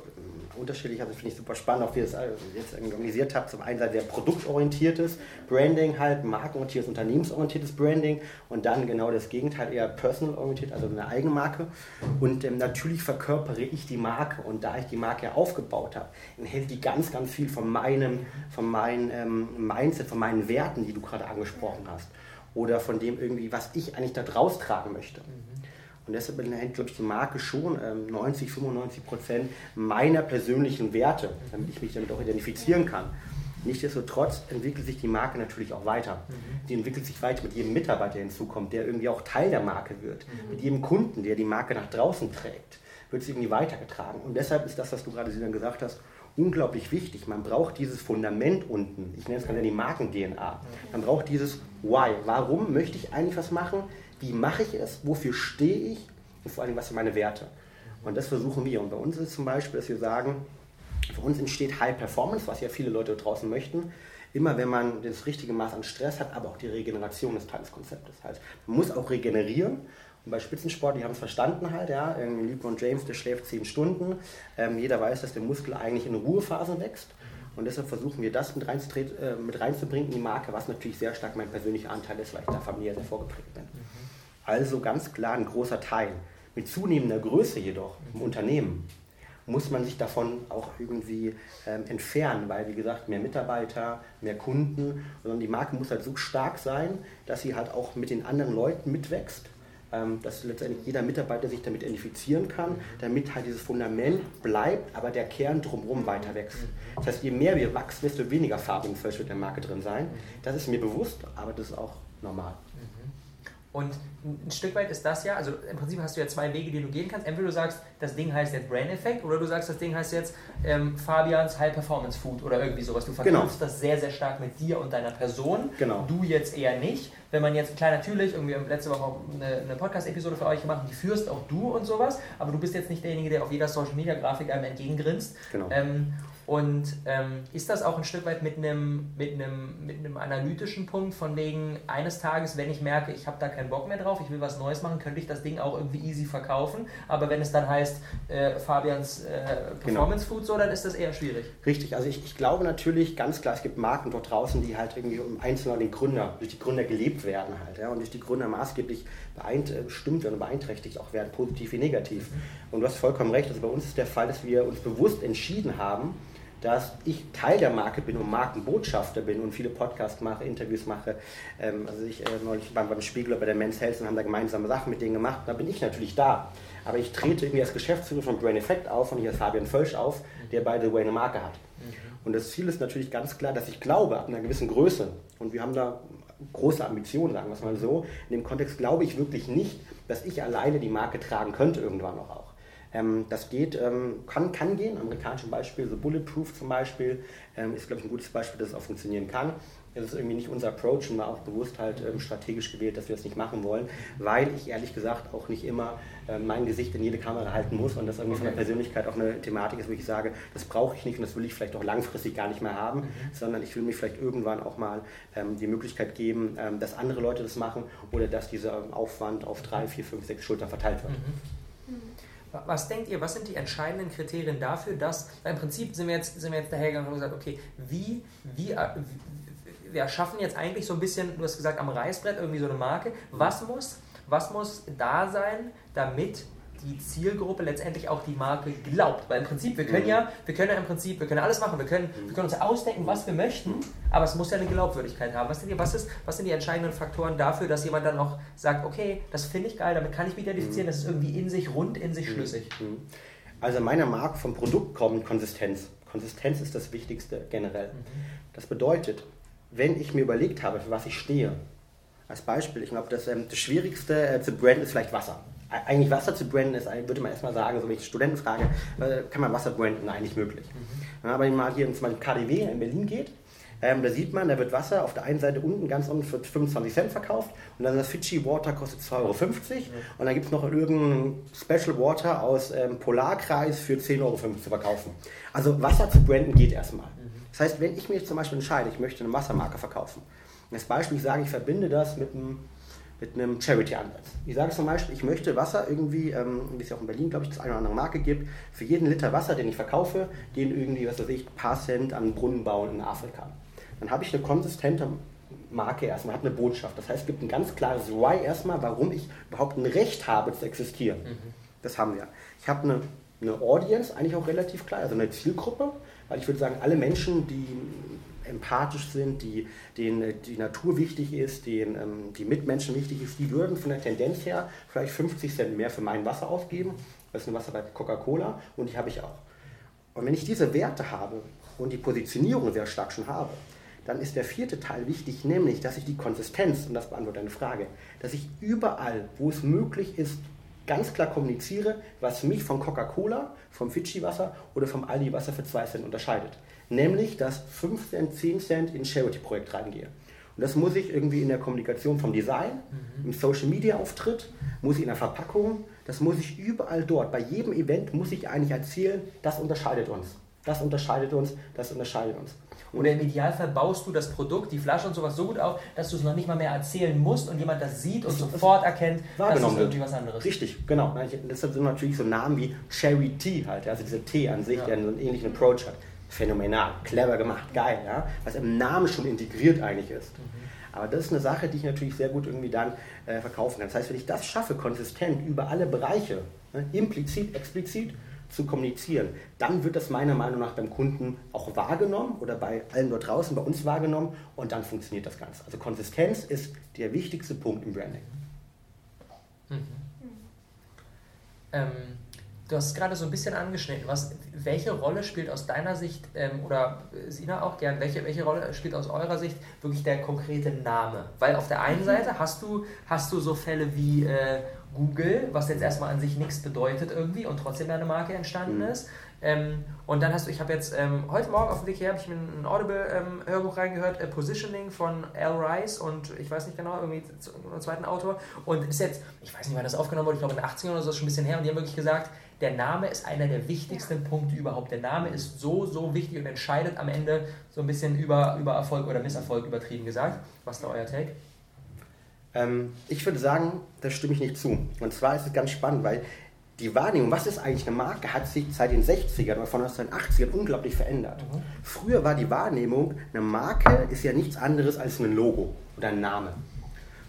unterschiedlich, also finde ich super spannend, auch wie ihr es jetzt organisiert habt. Zum einen sehr produktorientiertes Branding halt, markenorientiertes, unternehmensorientiertes Branding und dann genau das Gegenteil, eher personal-orientiert, also eine Eigenmarke. Und ähm, natürlich verkörpere ich die Marke und da ich die Marke ja aufgebaut habe, enthält die ganz, ganz viel von meinem, von meinem ähm, Mindset, von meinen Werten, die du gerade angesprochen hast. Oder von dem irgendwie, was ich eigentlich da draus tragen möchte. Mhm. Und deshalb enthält, glaube ich, die Marke schon ähm, 90, 95 Prozent meiner persönlichen Werte, damit ich mich damit auch identifizieren kann. Nichtsdestotrotz entwickelt sich die Marke natürlich auch weiter. Mhm. Die entwickelt sich weiter mit jedem Mitarbeiter, der hinzukommt, der irgendwie auch Teil der Marke wird. Mhm. Mit jedem Kunden, der die Marke nach draußen trägt, wird sie irgendwie weitergetragen. Und deshalb ist das, was du gerade gesagt hast, unglaublich wichtig. Man braucht dieses Fundament unten. Ich nenne es gerade die Marken-DNA. Man braucht dieses Why. Warum möchte ich eigentlich was machen? Wie mache ich es, wofür stehe ich und vor allem, was sind meine Werte. Und das versuchen wir. Und bei uns ist zum Beispiel, dass wir sagen, für uns entsteht High Performance, was ja viele Leute draußen möchten, immer wenn man das richtige Maß an Stress hat, aber auch die Regeneration ist Teil des Konzeptes. Heißt, man muss auch regenerieren. Und bei Spitzensport, die haben es verstanden halt, ja, LeBron James, der schläft zehn Stunden. Ähm, jeder weiß, dass der Muskel eigentlich in Ruhephasen wächst. Und deshalb versuchen wir das mit, äh, mit reinzubringen in die Marke, was natürlich sehr stark mein persönlicher Anteil ist, weil ich da familiär sehr vorgeprägt bin. Mhm. Also ganz klar ein großer Teil Mit zunehmender Größe jedoch im Unternehmen muss man sich davon auch irgendwie ähm, entfernen, weil wie gesagt, mehr Mitarbeiter, mehr Kunden, sondern die Marke muss halt so stark sein, dass sie halt auch mit den anderen Leuten mitwächst, dass letztendlich jeder Mitarbeiter sich damit identifizieren kann, damit halt dieses Fundament bleibt, aber der Kern drumherum weiter wächst. Das heißt, je mehr wir wachsen, desto weniger Farbe wird in der Marke drin sein. Das ist mir bewusst, aber das ist auch normal. Und ein Stück weit ist das ja, also im Prinzip hast du ja zwei Wege, die du gehen kannst. Entweder du sagst, das Ding heißt jetzt Brain Effect oder du sagst, das Ding heißt jetzt ähm, Fabians High Performance Food oder irgendwie sowas. Du verknüpfst genau. das sehr, sehr stark mit dir und deiner Person. Genau. Du jetzt eher nicht. Wenn man jetzt, klar, natürlich, irgendwie letzte Woche auch eine, eine Podcast-Episode für euch gemacht, die führst auch du und sowas, aber du bist jetzt nicht derjenige, der auf jeder Social Media Grafik einem entgegengrinst. Genau. Ähm, und ähm, ist das auch ein Stück weit mit einem, mit, einem, mit einem analytischen Punkt, von wegen eines Tages, wenn ich merke, ich habe da keinen Bock mehr drauf, ich will was Neues machen, könnte ich das Ding auch irgendwie easy verkaufen. Aber wenn es dann heißt äh, Fabians äh, Performance genau. Food, so, dann ist das eher schwierig. Richtig, also ich, ich glaube natürlich ganz klar, es gibt Marken dort draußen, die halt irgendwie um einzelne den Gründer, durch die Gründer gelebt werden halt, ja, und durch die Gründer maßgeblich bestimmt werden und beeinträchtigt auch werden, positiv wie negativ. Und du hast vollkommen recht, also bei uns ist der Fall, dass wir uns bewusst entschieden haben, dass ich Teil der Marke bin und Markenbotschafter bin und viele Podcasts mache, Interviews mache. Ähm, also ich äh, neulich beim, beim Spiegel bei der Men's Health und haben da gemeinsame Sachen mit denen gemacht. Da bin ich natürlich da. Aber ich trete irgendwie als Geschäftsführer von Brain Effect auf und hier ist Fabian Völsch auf, der by the way eine Marke hat. Mhm. Und das Ziel ist natürlich ganz klar, dass ich glaube, ab einer gewissen Größe, und wir haben da große Ambitionen, sagen wir es mal so, in dem Kontext glaube ich wirklich nicht, dass ich alleine die Marke tragen könnte irgendwann noch auch. Ähm, das geht, ähm, kann, kann gehen, amerikanische Beispiel, so Bulletproof zum Beispiel, ähm, ist, glaube ich, ein gutes Beispiel, dass es auch funktionieren kann. Das ist irgendwie nicht unser Approach und war auch bewusst halt ähm, strategisch gewählt, dass wir das nicht machen wollen, weil ich ehrlich gesagt auch nicht immer äh, mein Gesicht in jede Kamera halten muss und das irgendwie okay. von der Persönlichkeit auch eine Thematik ist, wo ich sage, das brauche ich nicht und das will ich vielleicht auch langfristig gar nicht mehr haben, mhm. sondern ich will mir vielleicht irgendwann auch mal ähm, die Möglichkeit geben, ähm, dass andere Leute das machen oder dass dieser Aufwand auf drei, vier, fünf, sechs Schultern verteilt wird. Mhm. Mhm. Was denkt ihr, was sind die entscheidenden Kriterien dafür, dass, im Prinzip sind wir jetzt, sind wir jetzt dahergegangen und gesagt, okay, wie, wie, äh, wie, wir erschaffen jetzt eigentlich so ein bisschen, du hast gesagt, am Reißbrett irgendwie so eine Marke. Was muss, was muss da sein, damit die Zielgruppe letztendlich auch die Marke glaubt. Weil im Prinzip, wir können mhm. ja, wir können ja im Prinzip, wir können alles machen, wir können, wir können uns ausdenken, was wir möchten, aber es muss ja eine Glaubwürdigkeit haben. Was sind, die, was, ist, was sind die entscheidenden Faktoren dafür, dass jemand dann auch sagt, okay, das finde ich geil, damit kann ich mich identifizieren, mhm. das ist irgendwie in sich rund, in sich mhm. schlüssig. Also meiner Marke vom Produkt kommt Konsistenz. Konsistenz ist das Wichtigste generell. Das bedeutet, wenn ich mir überlegt habe, für was ich stehe, als Beispiel, ich glaube, das, ähm, das Schwierigste äh, zu branden ist vielleicht Wasser eigentlich Wasser zu branden ist, würde man erstmal sagen, so wenn ich Studenten frage, äh, kann man Wasser branden? Nein, nicht möglich. Mhm. Aber wenn man mal hier ins KDW in Berlin geht, ähm, da sieht man, da wird Wasser auf der einen Seite unten ganz unten für 25 Cent verkauft und dann das Fidschi Water kostet 2,50 Euro. Mhm. Und dann gibt es noch irgendein Special Water aus ähm, Polarkreis für 10,50 Euro zu verkaufen. Also Wasser zu branden geht erstmal. Mhm. Das heißt, wenn ich mir zum Beispiel entscheide, ich möchte eine Wassermarke verkaufen, als Beispiel ich sage, ich verbinde das mit einem mit einem Charity-Ansatz. Ich sage zum Beispiel, ich möchte Wasser irgendwie, ähm, wie es ja auch in Berlin, glaube ich, das eine oder andere Marke gibt, für jeden Liter Wasser, den ich verkaufe, gehen irgendwie, was weiß ich, ein paar Cent an Brunnen bauen in Afrika. Dann habe ich eine konsistente Marke erstmal, hat eine Botschaft. Das heißt, es gibt ein ganz klares Why erstmal, warum ich überhaupt ein Recht habe zu existieren. Mhm. Das haben wir. Ich habe eine, eine Audience, eigentlich auch relativ klar, also eine Zielgruppe, weil ich würde sagen, alle Menschen, die empathisch sind, die, denen die Natur wichtig ist, denen ähm, die Mitmenschen wichtig ist, die würden von der Tendenz her vielleicht 50 Cent mehr für mein Wasser ausgeben. Das ist ein Wasser bei Coca-Cola und die habe ich auch. Und wenn ich diese Werte habe und die Positionierung sehr stark schon habe, dann ist der vierte Teil wichtig, nämlich, dass ich die Konsistenz, und das beantwortet eine Frage, dass ich überall, wo es möglich ist, ganz klar kommuniziere, was mich von Coca-Cola, vom Fidschi-Wasser oder vom Aldi-Wasser für 2 Cent unterscheidet nämlich dass 5 Cent, 10 Cent in ein Charity-Projekt reingehe. Und das muss ich irgendwie in der Kommunikation vom Design, mhm. im Social Media Auftritt, muss ich in der Verpackung, das muss ich überall dort. Bei jedem Event muss ich eigentlich erzählen, das unterscheidet uns. Das unterscheidet uns, das unterscheidet uns. Oder im Idealfall baust du das Produkt, die Flasche und sowas so gut auf, dass du es noch nicht mal mehr erzählen musst und jemand das sieht und sofort erkennt, dass es irgendwie was anderes Richtig, genau. Deshalb sind natürlich so Namen wie Cherry Tea halt, also dieser Tee an sich, ja. der einen ähnlichen Approach hat. phänomenal, clever gemacht, geil, ja, was im Namen schon integriert eigentlich ist. Mhm. Aber das ist eine Sache, die ich natürlich sehr gut irgendwie dann äh, verkaufen kann. Das heißt, wenn ich das schaffe, konsistent über alle Bereiche, ne, implizit, explizit zu kommunizieren, dann wird das meiner Meinung nach beim Kunden auch wahrgenommen oder bei allen dort draußen, bei uns wahrgenommen und dann funktioniert das Ganze. Also Konsistenz ist der wichtigste Punkt im Branding. Mhm. Ähm, du hast es gerade so ein bisschen angeschnitten. Was, welche Rolle spielt aus deiner Sicht, ähm, oder Sina auch gern, welche, welche Rolle spielt aus eurer Sicht wirklich der konkrete Name? Weil auf der einen mhm. Seite hast du, hast du so Fälle wie äh, Google, was jetzt erstmal an sich nichts bedeutet irgendwie und trotzdem eine Marke entstanden mhm. ist. Ähm, und dann hast du, ich habe jetzt ähm, heute Morgen auf dem Weg her, habe ich mir ein Audible-Hörbuch ähm, reingehört, äh, Positioning von Al Rice und ich weiß nicht genau, irgendwie einen zweiten Autor. Und ist jetzt, ich weiß nicht, wann das aufgenommen wurde, ich glaube in den 80ern oder so, ist schon ein bisschen her. Und die haben wirklich gesagt, der Name ist einer der wichtigsten ja. Punkte überhaupt. Der Name ist so, so wichtig und entscheidet am Ende so ein bisschen über, über Erfolg oder Misserfolg übertrieben gesagt. Was ist da euer Take? Ähm, ich würde sagen, da stimme ich nicht zu. Und zwar ist es ganz spannend, weil die Wahrnehmung, was ist eigentlich eine Marke, hat sich seit den 60ern oder von 1980ern unglaublich verändert. Mhm. Früher war die Wahrnehmung, eine Marke ist ja nichts anderes als ein Logo oder ein Name.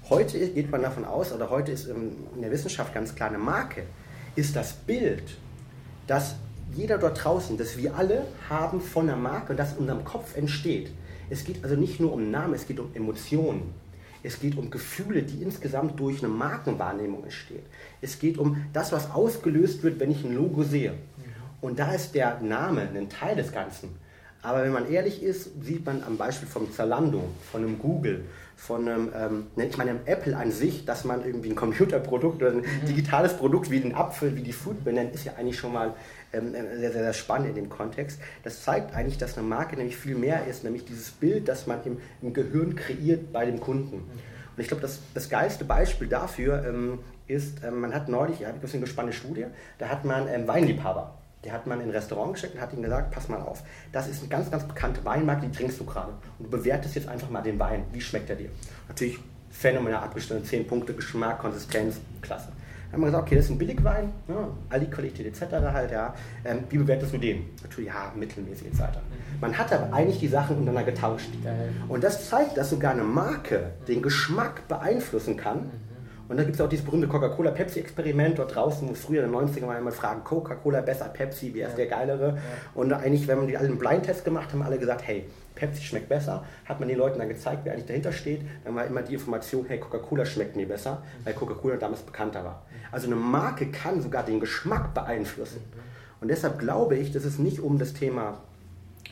Heute geht man davon aus, oder heute ist in der Wissenschaft ganz klar, eine Marke ist das Bild, das jeder dort draußen, das wir alle haben von einer Marke und das in unserem Kopf entsteht. Es geht also nicht nur um Namen, es geht um Emotionen. Es geht um Gefühle, die insgesamt durch eine Markenwahrnehmung entstehen. Es geht um das, was ausgelöst wird, wenn ich ein Logo sehe. Und da ist der Name ein Teil des Ganzen. Aber wenn man ehrlich ist, sieht man am Beispiel vom Zalando, von einem Google, von einem, ähm, ich meine, Apple an sich, dass man irgendwie ein Computerprodukt oder ein mhm. digitales Produkt wie den Apfel, wie die Food benennt, ist ja eigentlich schon mal sehr, sehr, sehr spannend in dem Kontext. Das zeigt eigentlich, dass eine Marke nämlich viel mehr ist, nämlich dieses Bild, das man im, im Gehirn kreiert bei dem Kunden. Und ich glaube, das, das geilste Beispiel dafür ähm, ist, ähm, man hat neulich, ja, das ist eine spannende Studie, da hat man ähm, Weinliebhaber. Der hat man in ein Restaurant geschickt und hat ihm gesagt, pass mal auf, das ist eine ganz, ganz bekannte Weinmarke, die trinkst du gerade. Und du bewertest jetzt einfach mal den Wein. Wie schmeckt er dir? Natürlich phänomenal abgestimmt, 10 Punkte, Geschmack, Konsistenz, klasse haben wir gesagt, okay, das ist ein Billigwein, ja, Aldi-Qualität etc. halt, ja. Ähm, wie bewertest du den? Natürlich, ja, mittelmäßig etc. Man hat aber eigentlich die Sachen untereinander getauscht. Und das zeigt, dass sogar eine Marke den Geschmack beeinflussen kann. Und da gibt es auch dieses berühmte Coca-Cola-Pepsi-Experiment dort draußen, wo früher in den 90ern mal immer fragen, Coca-Cola besser, Pepsi, wer ist der geilere? Und eigentlich, wenn man die alle einen Blindtest gemacht haben, alle gesagt, hey, Pepsi schmeckt besser, hat man den Leuten dann gezeigt, wer eigentlich dahinter steht, dann war immer die Information, hey, Coca-Cola schmeckt mir besser, weil Coca-Cola damals bekannter war. Also eine Marke kann sogar den Geschmack beeinflussen. Und deshalb glaube ich, dass es nicht um das Thema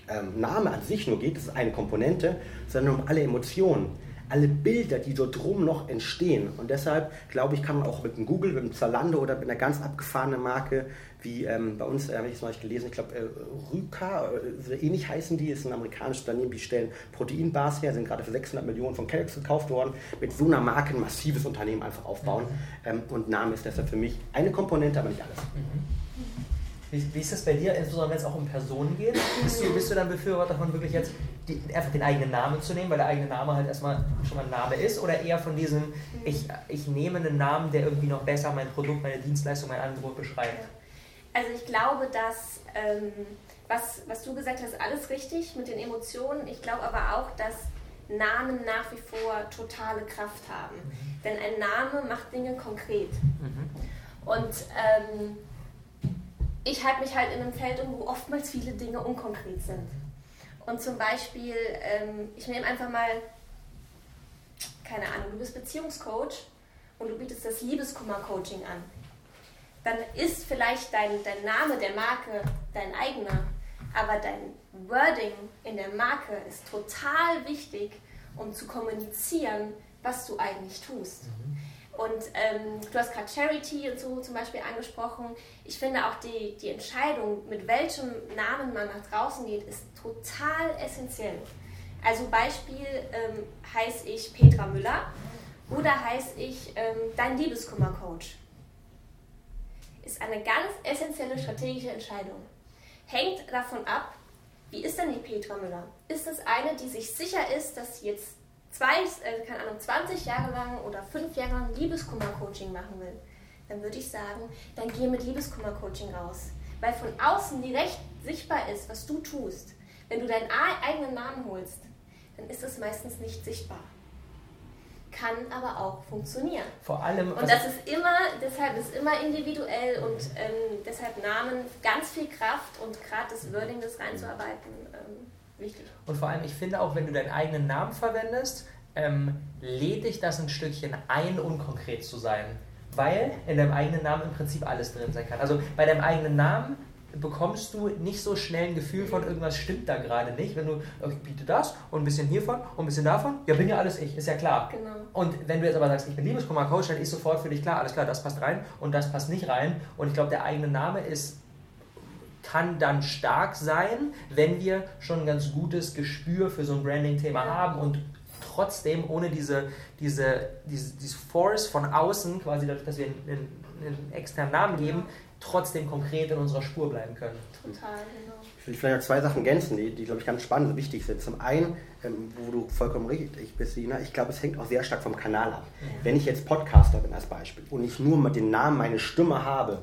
ähm, Name an sich nur geht, das ist eine Komponente, sondern um alle Emotionen alle Bilder, die dort drum noch entstehen. Und deshalb glaube ich, kann man auch mit einem Google, mit einem Zalando oder mit einer ganz abgefahrenen Marke wie ähm, bei uns, äh, habe ich es neulich gelesen, ich glaube, äh, Rüka, äh, ähnlich heißen die, ist ein amerikanisches Unternehmen, die stellen Proteinbars her, sind gerade für 600 Millionen von Kellogg's gekauft worden, mit so einer Marke ein massives Unternehmen einfach aufbauen. Mhm. Ähm, und Name ist deshalb für mich eine Komponente, aber nicht alles. Mhm. Wie, wie, ist das bei dir, insbesondere wenn es auch um Personen geht? Bist du, bist du dann Befürworter davon, wirklich jetzt die, einfach den eigenen Namen zu nehmen, weil der eigene Name halt erstmal schon mal ein Name ist? Oder eher von diesem, ich, ich nehme einen Namen, der irgendwie noch besser mein Produkt, meine Dienstleistung, mein Angebot beschreibt? Also ich glaube, dass, ähm, was, was du gesagt hast, alles richtig mit den Emotionen. Ich glaube aber auch, dass Namen nach wie vor totale Kraft haben. Mhm. Denn ein Name macht Dinge konkret. Mhm. Und ähm, ich halte mich halt in einem Feld um, wo oftmals viele Dinge unkonkret sind. Und zum Beispiel, ähm, ich nehme einfach mal, keine Ahnung, du bist Beziehungscoach und du bietest das Liebeskummer-Coaching an. Dann ist vielleicht dein, dein Name der Marke dein eigener, aber dein Wording in der Marke ist total wichtig, um zu kommunizieren, was du eigentlich tust. Mhm. Und ähm, du hast gerade Charity und so zum Beispiel angesprochen. Ich finde auch die, die Entscheidung, mit welchem Namen man nach draußen geht, ist total essentiell. Also Beispiel ähm, heiße ich Petra Müller oder heiße ich ähm, dein Liebeskummer-Coach. Ist eine ganz essentielle strategische Entscheidung. Hängt davon ab, wie ist denn die Petra Müller? Ist es eine, die sich sicher ist, dass sie jetzt zwei, äh, keine Ahnung, 20 Jahre lang oder fünf Jahre lang Liebeskummer-Coaching machen will, dann würde ich sagen, dann geh mit Liebeskummer-Coaching raus. Weil von außen direkt sichtbar ist, was du tust. Wenn du deinen eigenen Namen holst, dann ist es meistens nicht sichtbar. Kann aber auch funktionieren. Vor allem. Und das ist immer, deshalb ist immer individuell und ähm, deshalb Namen ganz viel Kraft und gerade das Wording, das reinzuarbeiten, ähm, wichtig. Und vor allem, ich finde auch, wenn du deinen eigenen Namen verwendest, ähm, lädt dich das ein Stückchen ein, unkonkret zu sein. Weil in deinem eigenen Namen im Prinzip alles drin sein kann. Also bei deinem eigenen Namen bekommst du nicht so schnell ein Gefühl von irgendwas stimmt da gerade nicht, wenn du, ich biete das und ein bisschen hiervon und ein bisschen davon, ja, bin ja alles ich, ist ja klar. Genau. Und wenn du jetzt aber sagst, ich bin Liebeskummer-Coach, dann ist sofort für dich klar, alles klar, das passt rein und das passt nicht rein. Und ich glaube, der eigene Name ist kann dann stark sein, wenn wir schon ein ganz gutes Gespür für so ein Branding-Thema ja. haben und trotzdem ohne diese, diese, diese, diese Force von außen, quasi dadurch, dass wir einen, einen externen Namen geben, trotzdem konkret in unserer Spur bleiben können. Total, genau. Ich will vielleicht noch zwei Sachen ergänzen, die, die glaube ich, ganz spannend und wichtig sind. Zum einen, ähm, wo du vollkommen richtig bist, Sina, ich glaube, es hängt auch sehr stark vom Kanal ab. Mhm. Wenn ich jetzt Podcaster bin als Beispiel und ich nur mit den Namen meine Stimme habe,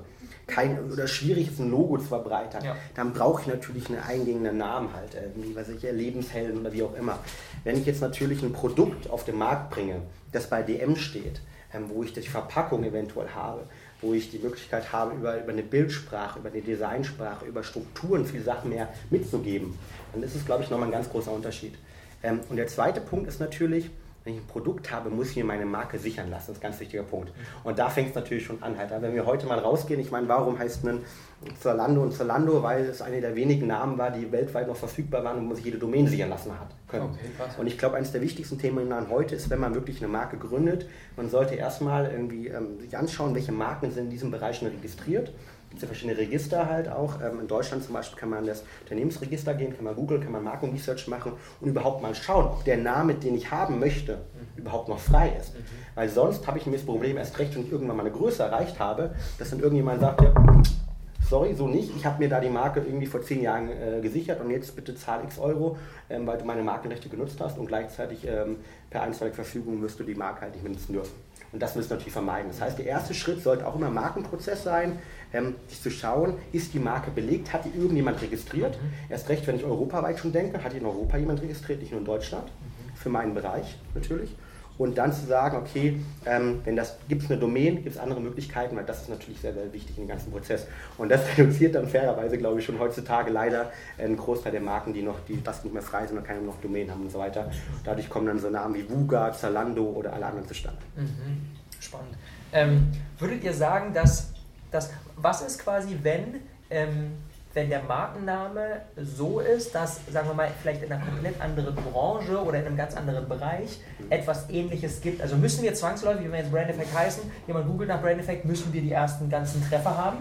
kein, oder schwierig ist, ein Logo zu verbreitern, ja. dann brauche ich natürlich einen eingehenden Namen halt, äh, wie weiß ich, Lebenshelden oder wie auch immer. Wenn ich jetzt natürlich ein Produkt auf den Markt bringe, das bei DM steht, ähm, wo ich die Verpackung eventuell habe, wo ich die Möglichkeit habe, über, über eine Bildsprache, über eine Designsprache, über Strukturen viele Sachen mehr mitzugeben, dann ist es, glaube ich, nochmal ein ganz großer Unterschied. Ähm, und der zweite Punkt ist natürlich, wenn ich ein Produkt habe, muss ich mir meine Marke sichern lassen. Das ist ein ganz wichtiger Punkt. Und da fängt es natürlich schon an. Halt. Wenn wir heute mal rausgehen, ich meine, warum heißt ein Zalando und Zalando? Weil es eine der wenigen Namen war, die weltweit noch verfügbar waren und man sich jede Domain sichern lassen hat können. Okay, und ich glaube, eines der wichtigsten Themen heute ist, wenn man wirklich eine Marke gründet, man sollte erstmal irgendwie ähm, sich anschauen, welche Marken sind in diesem Bereich schon registriert gibt es ja verschiedene Register halt auch. Ähm, in Deutschland zum Beispiel kann man das Unternehmensregister gehen, kann man Google, kann man Markenresearch machen und überhaupt mal schauen, ob der Name, den ich haben möchte, mhm. überhaupt noch frei ist. Mhm. Weil sonst habe ich mir das Problem erst recht, wenn ich irgendwann mal eine Größe erreicht habe, dass dann irgendjemand sagt, ja, sorry, so nicht. Ich habe mir da die Marke irgendwie vor zehn Jahren äh, gesichert und jetzt bitte zahl x Euro, ähm, weil du meine Markenrechte genutzt hast und gleichzeitig ähm, per einstweilige Verfügung wirst du die Marke halt nicht benutzen dürfen. Und das müssen wir natürlich vermeiden. Das heißt, der erste Schritt sollte auch immer ein Markenprozess sein, ähm, sich zu schauen, ist die Marke belegt, hat die irgendjemand registriert? Mhm. Erst recht, wenn ich europaweit schon denke, hat die in Europa jemand registriert, nicht nur in Deutschland, mhm. für meinen Bereich natürlich. Und dann zu sagen, okay, ähm, wenn das gibt es eine Domain, gibt es andere Möglichkeiten, weil das ist natürlich sehr, sehr wichtig im ganzen Prozess. Und das reduziert dann fairerweise, glaube ich, schon heutzutage leider einen Großteil der Marken, die noch, die das nicht mehr frei sind und keine noch Domain haben und so weiter. Dadurch kommen dann so Namen wie Vuga, Zalando oder alle anderen zustande. Mhm. Spannend. Ähm, würdet ihr sagen, dass das, was ist quasi, wenn, ähm, wenn der Markenname so ist, dass, sagen wir mal, vielleicht in einer komplett anderen Branche oder in einem ganz anderen Bereich etwas ähnliches gibt? Also müssen wir zwangsläufig, wenn wir jetzt Brand Effect heißen, jemand googelt nach Brand Effect, müssen wir die ersten ganzen Treffer haben?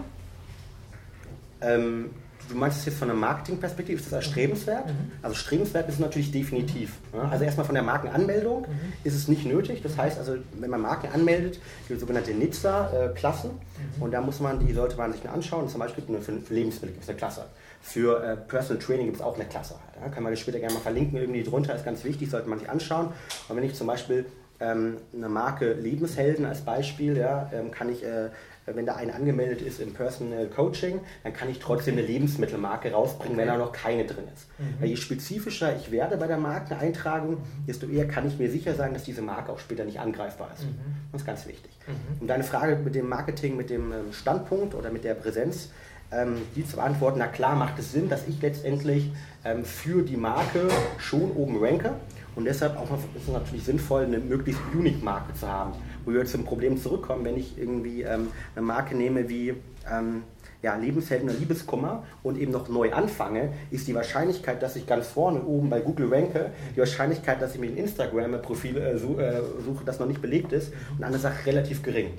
Ähm, du meinst es jetzt von der Marketingperspektive, ist das erstrebenswert? Mhm. Also strebenswert ist es natürlich definitiv. Also erstmal von der Markenanmeldung mhm. ist es nicht nötig. Das heißt also, wenn man Marken anmeldet, die sogenannte NITSA-Klassen, mhm. und da muss man, die sollte man sich anschauen. Zum Beispiel für, für Lebensmittel gibt es eine Klasse. Für äh, Personal Training gibt es auch eine Klasse. Da kann man das später gerne mal verlinken, irgendwie drunter ist ganz wichtig, sollte man sich anschauen. Und wenn ich zum Beispiel ähm, eine Marke Lebenshelden als Beispiel, ja, ähm, kann ich äh, wenn da eine angemeldet ist im Personal Coaching, dann kann ich trotzdem eine Lebensmittelmarke rausbringen, okay. wenn da noch keine drin ist. Mhm. Weil je spezifischer ich werde bei der Markeneintragung, desto eher kann ich mir sicher sein, dass diese Marke auch später nicht angreifbar ist. Mhm. Das ist ganz wichtig. Mhm. Um deine Frage mit dem Marketing, mit dem ähm, Standpunkt oder mit der Präsenz, ähm, die zu beantworten, na klar macht es Sinn, dass ich letztendlich ähm, für die Marke schon oben ranke. Und deshalb auch ist es natürlich sinnvoll, eine möglichst Unique-Marke zu haben wo wir zum Problem zurückkommen, wenn ich irgendwie ähm, eine Marke nehme wie ähm, ja, Lebenshelden oder Liebeskummer und eben noch neu anfange, ist die Wahrscheinlichkeit, dass ich ganz vorne oben bei Google ranke, die Wahrscheinlichkeit, dass ich mir ein Instagram-Profil äh, suche, das noch nicht belegt ist, und andere Sache relativ gering.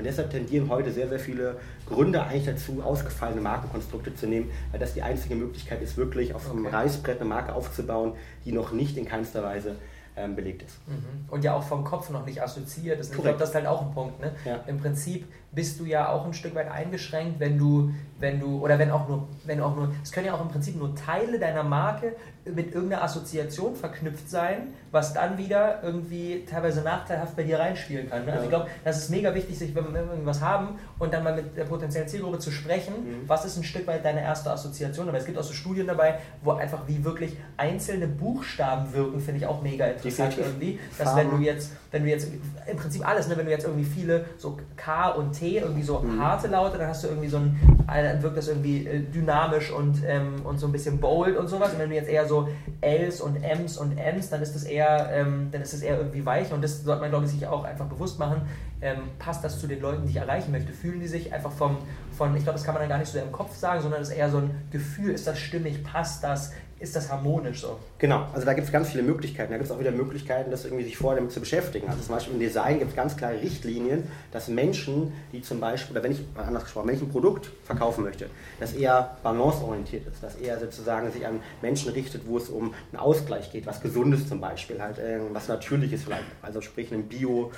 Und deshalb tendieren heute sehr, sehr viele Gründer eigentlich dazu, ausgefallene Markenkonstrukte zu nehmen, weil das die einzige Möglichkeit ist, wirklich auf einem Reißbrett eine Marke aufzubauen, die noch nicht in keinster Weise ähm, belegt ist. Mhm. Und ja auch vom Kopf noch nicht assoziiert ist. Ich glaube, das ist halt auch ein Punkt. Ne? Ja. Im Prinzip bist du ja auch ein Stück weit eingeschränkt, wenn du, wenn du, oder wenn auch nur, wenn auch nur, es können ja auch im Prinzip nur Teile deiner Marke mit irgendeiner Assoziation verknüpft sein, was dann wieder irgendwie teilweise nachteilhaft bei dir reinspielen kann. Ne? Also ich glaube, das ist mega wichtig, sich, wenn wir irgendwas haben und dann mal mit der potenziellen Zielgruppe zu sprechen, mhm. was ist ein Stück weit deine erste Assoziation. Aber es gibt auch so Studien dabei, wo einfach wie wirklich einzelne Buchstaben wirken, finde ich auch mega interessant irgendwie. Dass wenn du jetzt, wenn du jetzt im Prinzip alles, ne, wenn du jetzt irgendwie viele so K und T irgendwie so mhm. harte Laute, dann hast du irgendwie so ein, dann wirkt das irgendwie äh, dynamisch und, ähm, und so ein bisschen bold und sowas. Und wenn du jetzt eher so Ls und Ms und Ns, dann ist das eher, ähm, dann ist das eher irgendwie weich und das sollte man, glaube ich, sich auch einfach bewusst machen. Ähm, passt das zu den Leuten, die ich erreichen möchte? Fühlen die sich einfach vom, von, ich glaube, das kann man dann gar nicht so im Kopf sagen, sondern es ist eher so ein Gefühl, ist das stimmig, passt das, ist das harmonisch so? Genau, also da gibt es ganz viele Möglichkeiten. Da gibt es auch wieder Möglichkeiten, das irgendwie sich vorher damit zu beschäftigen. Also zum Beispiel im Design gibt es ganz klare Richtlinien, dass Menschen, die zum Beispiel, oder wenn ich, anders gesprochen, wenn ich ein Produkt verkaufen möchte, das eher balanceorientiert ist, das eher sozusagen sich an Menschen richtet, wo es um einen Ausgleich geht, was Gesundes zum Beispiel, halt äh, was Natürliches vielleicht, also sprich ein Bio,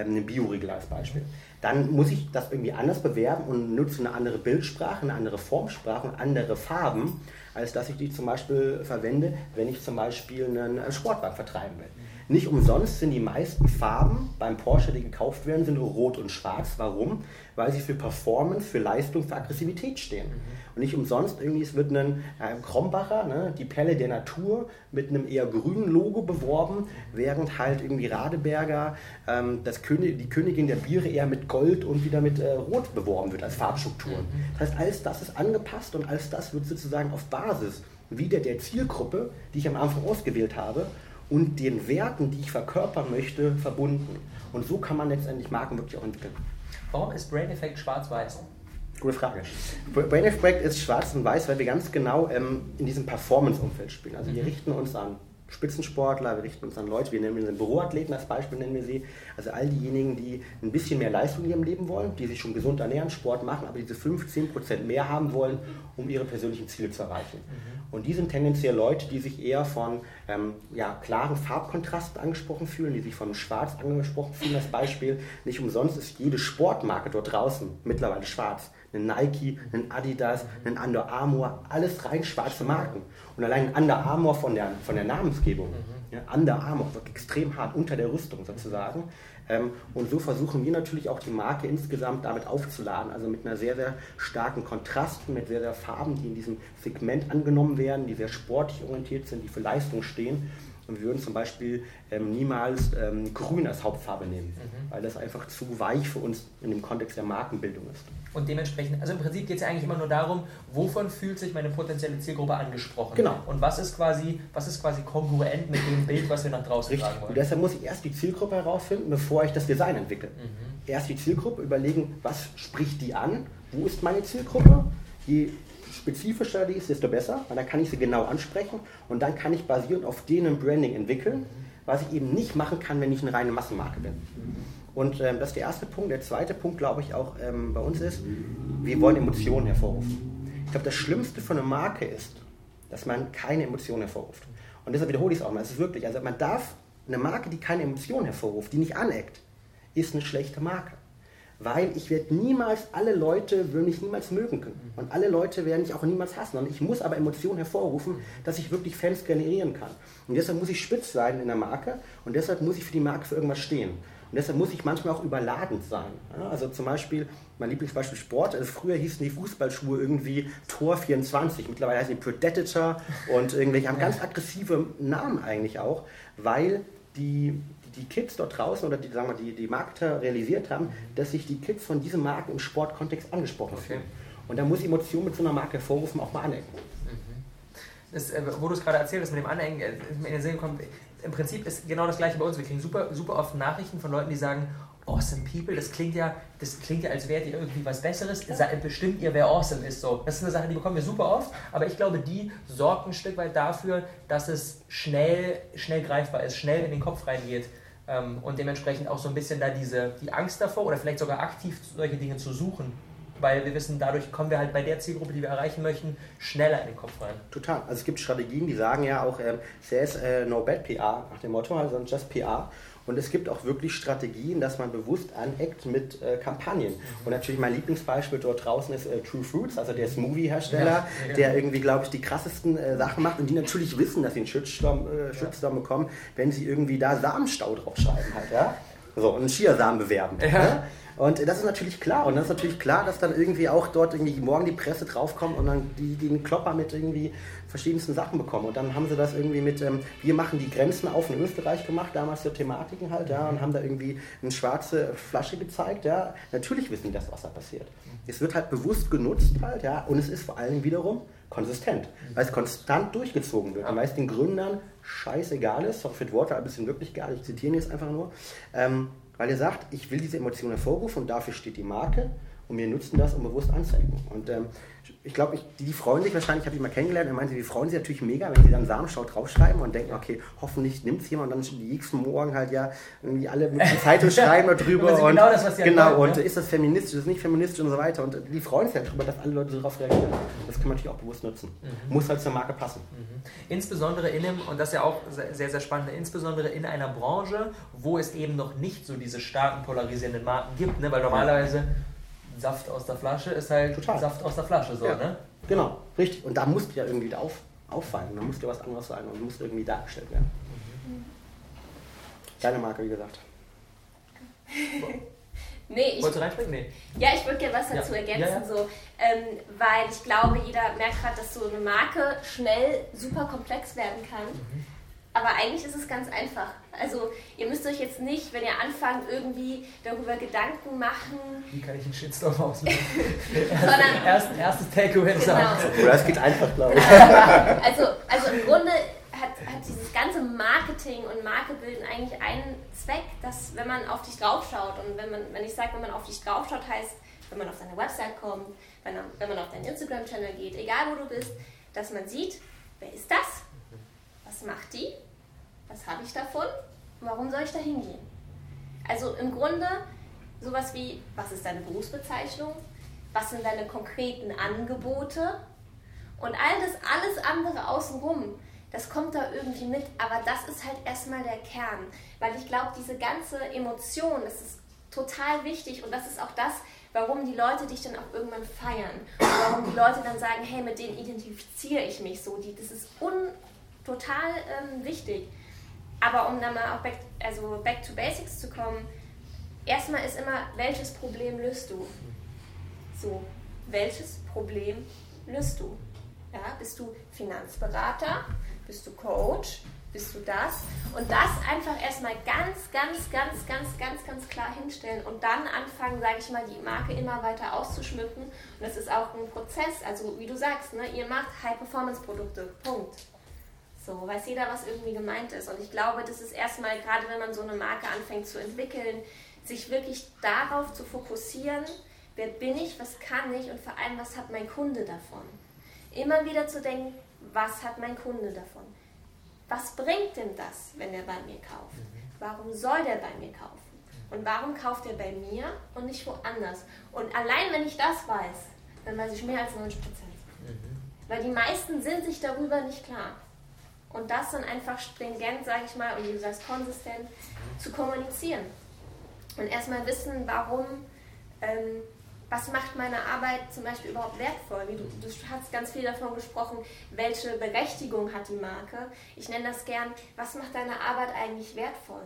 ähm, eine Bioriegel als Beispiel. Dann muss ich das irgendwie anders bewerben und nutze eine andere Bildsprache, eine andere Formsprache und andere Farben als dass ich die zum Beispiel verwende, wenn ich zum Beispiel einen Sportwagen vertreiben will. Nicht umsonst sind die meisten Farben beim Porsche, die gekauft werden, sind rot und schwarz. Warum? Weil sie für Performance, für Leistung, für Aggressivität stehen. Mhm. Und nicht umsonst, irgendwie, es wird ein äh, Krombacher, ne, die Pelle der Natur, mit einem eher grünen Logo beworben, während halt irgendwie Radeberger, ähm, das König, die Königin der Biere eher mit Gold und wieder mit äh, Rot beworben wird als Farbstrukturen. Mhm. Das heißt, alles das ist angepasst und alles das wird sozusagen auf Basis wieder der Zielgruppe, die ich am Anfang ausgewählt habe, und den Werten, die ich verkörpern möchte, verbunden. Und so kann man letztendlich Marken wirklich auch entwickeln. Warum ist Brain Effect schwarz-weiß? Gute Frage. Brain Effect ist schwarz und weiß, weil wir ganz genau ähm, in diesem Performance-Umfeld spielen. Also wir mhm. richten uns an Spitzensportler, wir richten uns an Leute, wir nennen sie Büroathleten als Beispiel, nennen wir sie. Also all diejenigen, die ein bisschen mehr Leistung in ihrem Leben wollen, die sich schon gesund ernähren, Sport machen, aber diese 15% mehr haben wollen, um ihre persönlichen Ziele zu erreichen. Mhm. Und die sind tendenziell Leute, die sich eher von ähm, ja, klaren Farbkontrasten angesprochen fühlen, die sich von Schwarz angesprochen fühlen als Beispiel. Nicht umsonst ist jede Sportmarke dort draußen mittlerweile schwarz ein Nike, ein Adidas, ein Under Armour, alles rein schwarze Marken. Und allein Under Armour von der, von der Namensgebung, mhm. ja, Under Armour wird extrem hart unter der Rüstung sozusagen. Ähm, und so versuchen wir natürlich auch die Marke insgesamt damit aufzuladen, also mit einer sehr, sehr starken Kontrast, mit sehr, sehr Farben, die in diesem Segment angenommen werden, die sehr sportlich orientiert sind, die für Leistung stehen und wir würden zum Beispiel ähm, niemals ähm, Grün als Hauptfarbe nehmen, mhm. weil das einfach zu weich für uns in dem Kontext der Markenbildung ist. Und dementsprechend, also im Prinzip geht es ja eigentlich immer nur darum, wovon fühlt sich meine potenzielle Zielgruppe angesprochen. Genau. Und was ist quasi, was ist quasi kongruent mit dem Bild, was wir nach draußen Richtig. tragen wollen. Und deshalb muss ich erst die Zielgruppe herausfinden, bevor ich das Design entwickle. Mhm. Erst die Zielgruppe überlegen, was spricht die an, wo ist meine Zielgruppe, je spezifischer die ist, desto besser, weil dann kann ich sie genau ansprechen und dann kann ich basierend auf denen Branding entwickeln, was ich eben nicht machen kann, wenn ich eine reine Massenmarke bin. Und ähm, das ist der erste Punkt. Der zweite Punkt, glaube ich, auch ähm, bei uns ist, wir wollen Emotionen hervorrufen. Ich glaube, das Schlimmste von einer Marke ist, dass man keine Emotionen hervorruft. Und deshalb wiederhole ich es auch mal. Es ist wirklich, also man darf, eine Marke, die keine Emotionen hervorruft, die nicht aneckt, ist eine schlechte Marke weil ich werde niemals, alle Leute würden mich niemals mögen können. Und alle Leute werden mich auch niemals hassen. Und ich muss aber Emotionen hervorrufen, dass ich wirklich Fans generieren kann. Und deshalb muss ich spitz sein in der Marke und deshalb muss ich für die Marke für irgendwas stehen. Und deshalb muss ich manchmal auch überladend sein. also zum Beispiel, mein Lieblingsbeispiel Sport. Also früher hießen die Fußballschuhe irgendwie Tor 24. Mittlerweile heißen die Predator und irgendwelche haben ganz aggressive Namen eigentlich auch, weil die die Kids dort draußen oder die, sagen wir, die, die Marketer realisiert haben, dass sich die Kids von diesem Marken im Sportkontext angesprochen okay. fühlen. Und da muss Emotion mit so einer Marke hervorrufen, auch mal anecken. Mhm. Das, äh, wo du es gerade erzählt hast mit dem Anecken, äh, in den Sinn kommt, im Prinzip ist genau das gleiche bei uns. Wir kriegen super, super oft Nachrichten von Leuten, die sagen, Awesome People, das klingt ja, das klingt ja, als wärt ihr irgendwie was Besseres. Bestimmt ihr, wer awesome ist. So. Das ist eine Sache, die bekommen wir super oft, aber ich glaube, die sorgt ein Stück weit dafür, dass es schnell, schnell greifbar ist, schnell in den Kopf reingeht. Ähm, und dementsprechend auch so ein bisschen da diese, die Angst davor oder vielleicht sogar aktiv solche Dinge zu suchen weil wir wissen, dadurch kommen wir halt bei der Zielgruppe, die wir erreichen möchten, schneller in den Kopf rein. Total. Also es gibt Strategien, die sagen ja auch, ähm, CS äh, no bad PR nach dem Motto, also just PR. Und es gibt auch wirklich Strategien, dass man bewusst aneckt mit äh, Kampagnen. Mhm. Und natürlich mein Lieblingsbeispiel dort draußen ist äh, True Fruits, also der Smoothie-Hersteller, ja, der irgendwie, glaube ich, die krassesten äh, Sachen macht und die natürlich wissen, dass sie einen Shitstorm, äh, Shitstorm bekommen, wenn sie irgendwie da Samenstau draufschreiben halt, ja. So, und einen Chiasamen bewerben. Ja. Und das ist natürlich klar. Und das ist natürlich klar, dass dann irgendwie auch dort irgendwie morgen die Presse draufkommt und dann die, die Klopper mit irgendwie verschiedensten Sachen bekommen. Und dann haben sie das irgendwie mit, ähm, wir machen die Grenzen auf in Österreich gemacht, damals so Thematiken halt, ja, und haben da irgendwie eine schwarze Flasche gezeigt, ja. Natürlich wissen die das, was da passiert. Es wird halt bewusst genutzt halt, ja, und es ist vor allem wiederum konsistent, weil es konstant durchgezogen wird und weil es den Gründern scheißegal ist, das Wort, aber es sind wirklich geil, ich zitiere jetzt einfach nur, ähm, weil er sagt, ich will diese Emotionen hervorrufen und dafür steht die Marke und wir nutzen das, um bewusst anzeigen. Und ähm, ich glaube, die, die, freuen sich wahrscheinlich, ich habe ihn mal kennengelernt, er meinte, die freuen sich natürlich mega, wenn sie dann Samenschau draufschreiben und denken, okay, hoffentlich nimmt es jemand und dann die nächsten Morgen halt ja irgendwie alle mit Zeitung schreiben darüber und genau, das, genau wollen, und ja? ist das feministisch, ist das nicht feministisch und so weiter und die freuen sich halt darüber, dass alle Leute so darauf reagieren. Das kann man natürlich auch bewusst nutzen. Mhm. Muss halt zur Marke passen. Mhm. Insbesondere in einem, und das ist ja auch sehr, sehr spannend, insbesondere in einer Branche, wo es eben noch nicht so diese starken polarisierenden Marken gibt, ne? weil normalerweise Saft aus der Flasche ist halt Total. Saft aus der Flasche, so, ja. ne? Genau, richtig. Und da musst du ja irgendwie auf, auffallen, da musst du was anderes sein und musst irgendwie dargestellt werden. Mhm. Deine Marke, wie gesagt. Nee, ich, Wolltest du reinspringen? Nee. Ja, ich würde gerne was dazu ja. ergänzen, ja, ja. So, ähm, weil ich glaube, jeder merkt gerade, dass so eine Marke schnell super komplex werden kann. Mhm. Aber eigentlich ist es ganz einfach. Also ihr müsst euch jetzt nicht, wenn ihr anfangt, irgendwie darüber Gedanken machen. Wie kann ich einen Shitstorm auslösen? Sondern Erst, erstes Takeaway genau. sagen. Oder es geht einfach, glaube ich. also, also im Grunde hat, hat dieses ganze Marketing und Markebilden eigentlich einen Zweck, dass wenn man auf dich draufschaut und wenn man, wenn ich sage, wenn man auf dich draufschaut, heißt, wenn man auf deine Website kommt, wenn, wenn man auf deinen Instagram-Channel geht, egal wo du bist, dass man sieht, wer ist das? Was macht die? Was habe ich davon? Warum soll ich da hingehen? Also im Grunde sowas wie, was ist deine Berufsbezeichnung? Was sind deine konkreten Angebote? Und all das, alles andere außenrum, das kommt da irgendwie mit, aber das ist halt erstmal der Kern. Weil ich glaube, diese ganze Emotion, das ist total wichtig und das ist auch das, warum die Leute dich dann auch irgendwann feiern. Und warum die Leute dann sagen, hey, mit denen identifiziere ich mich so. Die, das ist un, total ähm, wichtig. Aber um dann mal auch back, also back to basics zu kommen, erstmal ist immer, welches Problem löst du? So, welches Problem löst du? Ja, bist du Finanzberater? Bist du Coach? Bist du das? Und das einfach erstmal ganz, ganz, ganz, ganz, ganz, ganz klar hinstellen und dann anfangen, sage ich mal, die Marke immer weiter auszuschmücken. Und das ist auch ein Prozess, also wie du sagst, ne, ihr macht High-Performance-Produkte. Punkt. So, weiß jeder, was irgendwie gemeint ist. Und ich glaube, das ist erstmal, gerade wenn man so eine Marke anfängt zu entwickeln, sich wirklich darauf zu fokussieren, wer bin ich, was kann ich und vor allem, was hat mein Kunde davon. Immer wieder zu denken, was hat mein Kunde davon? Was bringt denn das, wenn er bei mir kauft? Mhm. Warum soll der bei mir kaufen? Und warum kauft er bei mir und nicht woanders? Und allein wenn ich das weiß, dann weiß ich mehr als 90 Prozent. Mhm. Weil die meisten sind sich darüber nicht klar. Und das dann einfach stringent, sage ich mal, und wie du sagst, konsistent zu kommunizieren. Und erstmal wissen, warum, ähm, was macht meine Arbeit zum Beispiel überhaupt wertvoll? Du, du hast ganz viel davon gesprochen, welche Berechtigung hat die Marke. Ich nenne das gern, was macht deine Arbeit eigentlich wertvoll?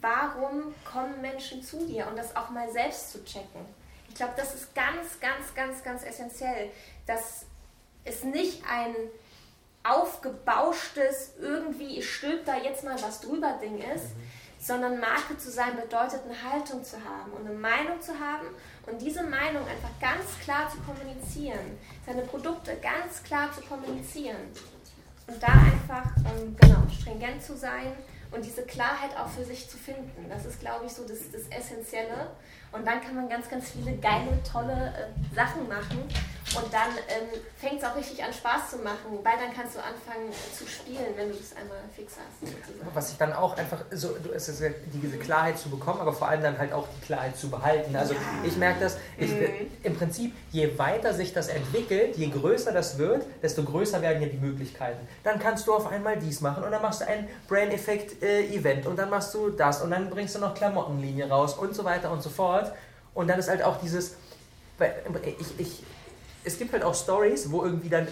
Warum kommen Menschen zu dir? Und das auch mal selbst zu checken. Ich glaube, das ist ganz, ganz, ganz, ganz essentiell, dass es nicht ein aufgebauschtes, irgendwie, ich stülp da jetzt mal was drüber Ding ist, mhm. sondern Marke zu sein bedeutet, eine Haltung zu haben und eine Meinung zu haben und diese Meinung einfach ganz klar zu kommunizieren, seine Produkte ganz klar zu kommunizieren und da einfach, ähm, genau, stringent zu sein und diese Klarheit auch für sich zu finden. Das ist, glaube ich, so das, das Essentielle. Und dann kann man ganz, ganz viele geile, tolle äh, Sachen machen. Und dann ähm, fängt es auch richtig an Spaß zu machen, weil dann kannst du anfangen zu spielen, wenn du das einmal fix hast. Sozusagen. Was ich dann auch einfach so, es ist diese Klarheit zu bekommen, aber vor allem dann halt auch die Klarheit zu behalten. Also ja. ich merke das, ich, mhm. im Prinzip, je weiter sich das entwickelt, je größer das wird, desto größer werden ja die Möglichkeiten. Dann kannst du auf einmal dies machen und dann machst du ein Brain-Effekt-Event äh, und dann machst du das und dann bringst du noch Klamottenlinie raus und so weiter und so fort. Und dann ist halt auch dieses, ich, ich, es gibt halt auch Stories, wo irgendwie dann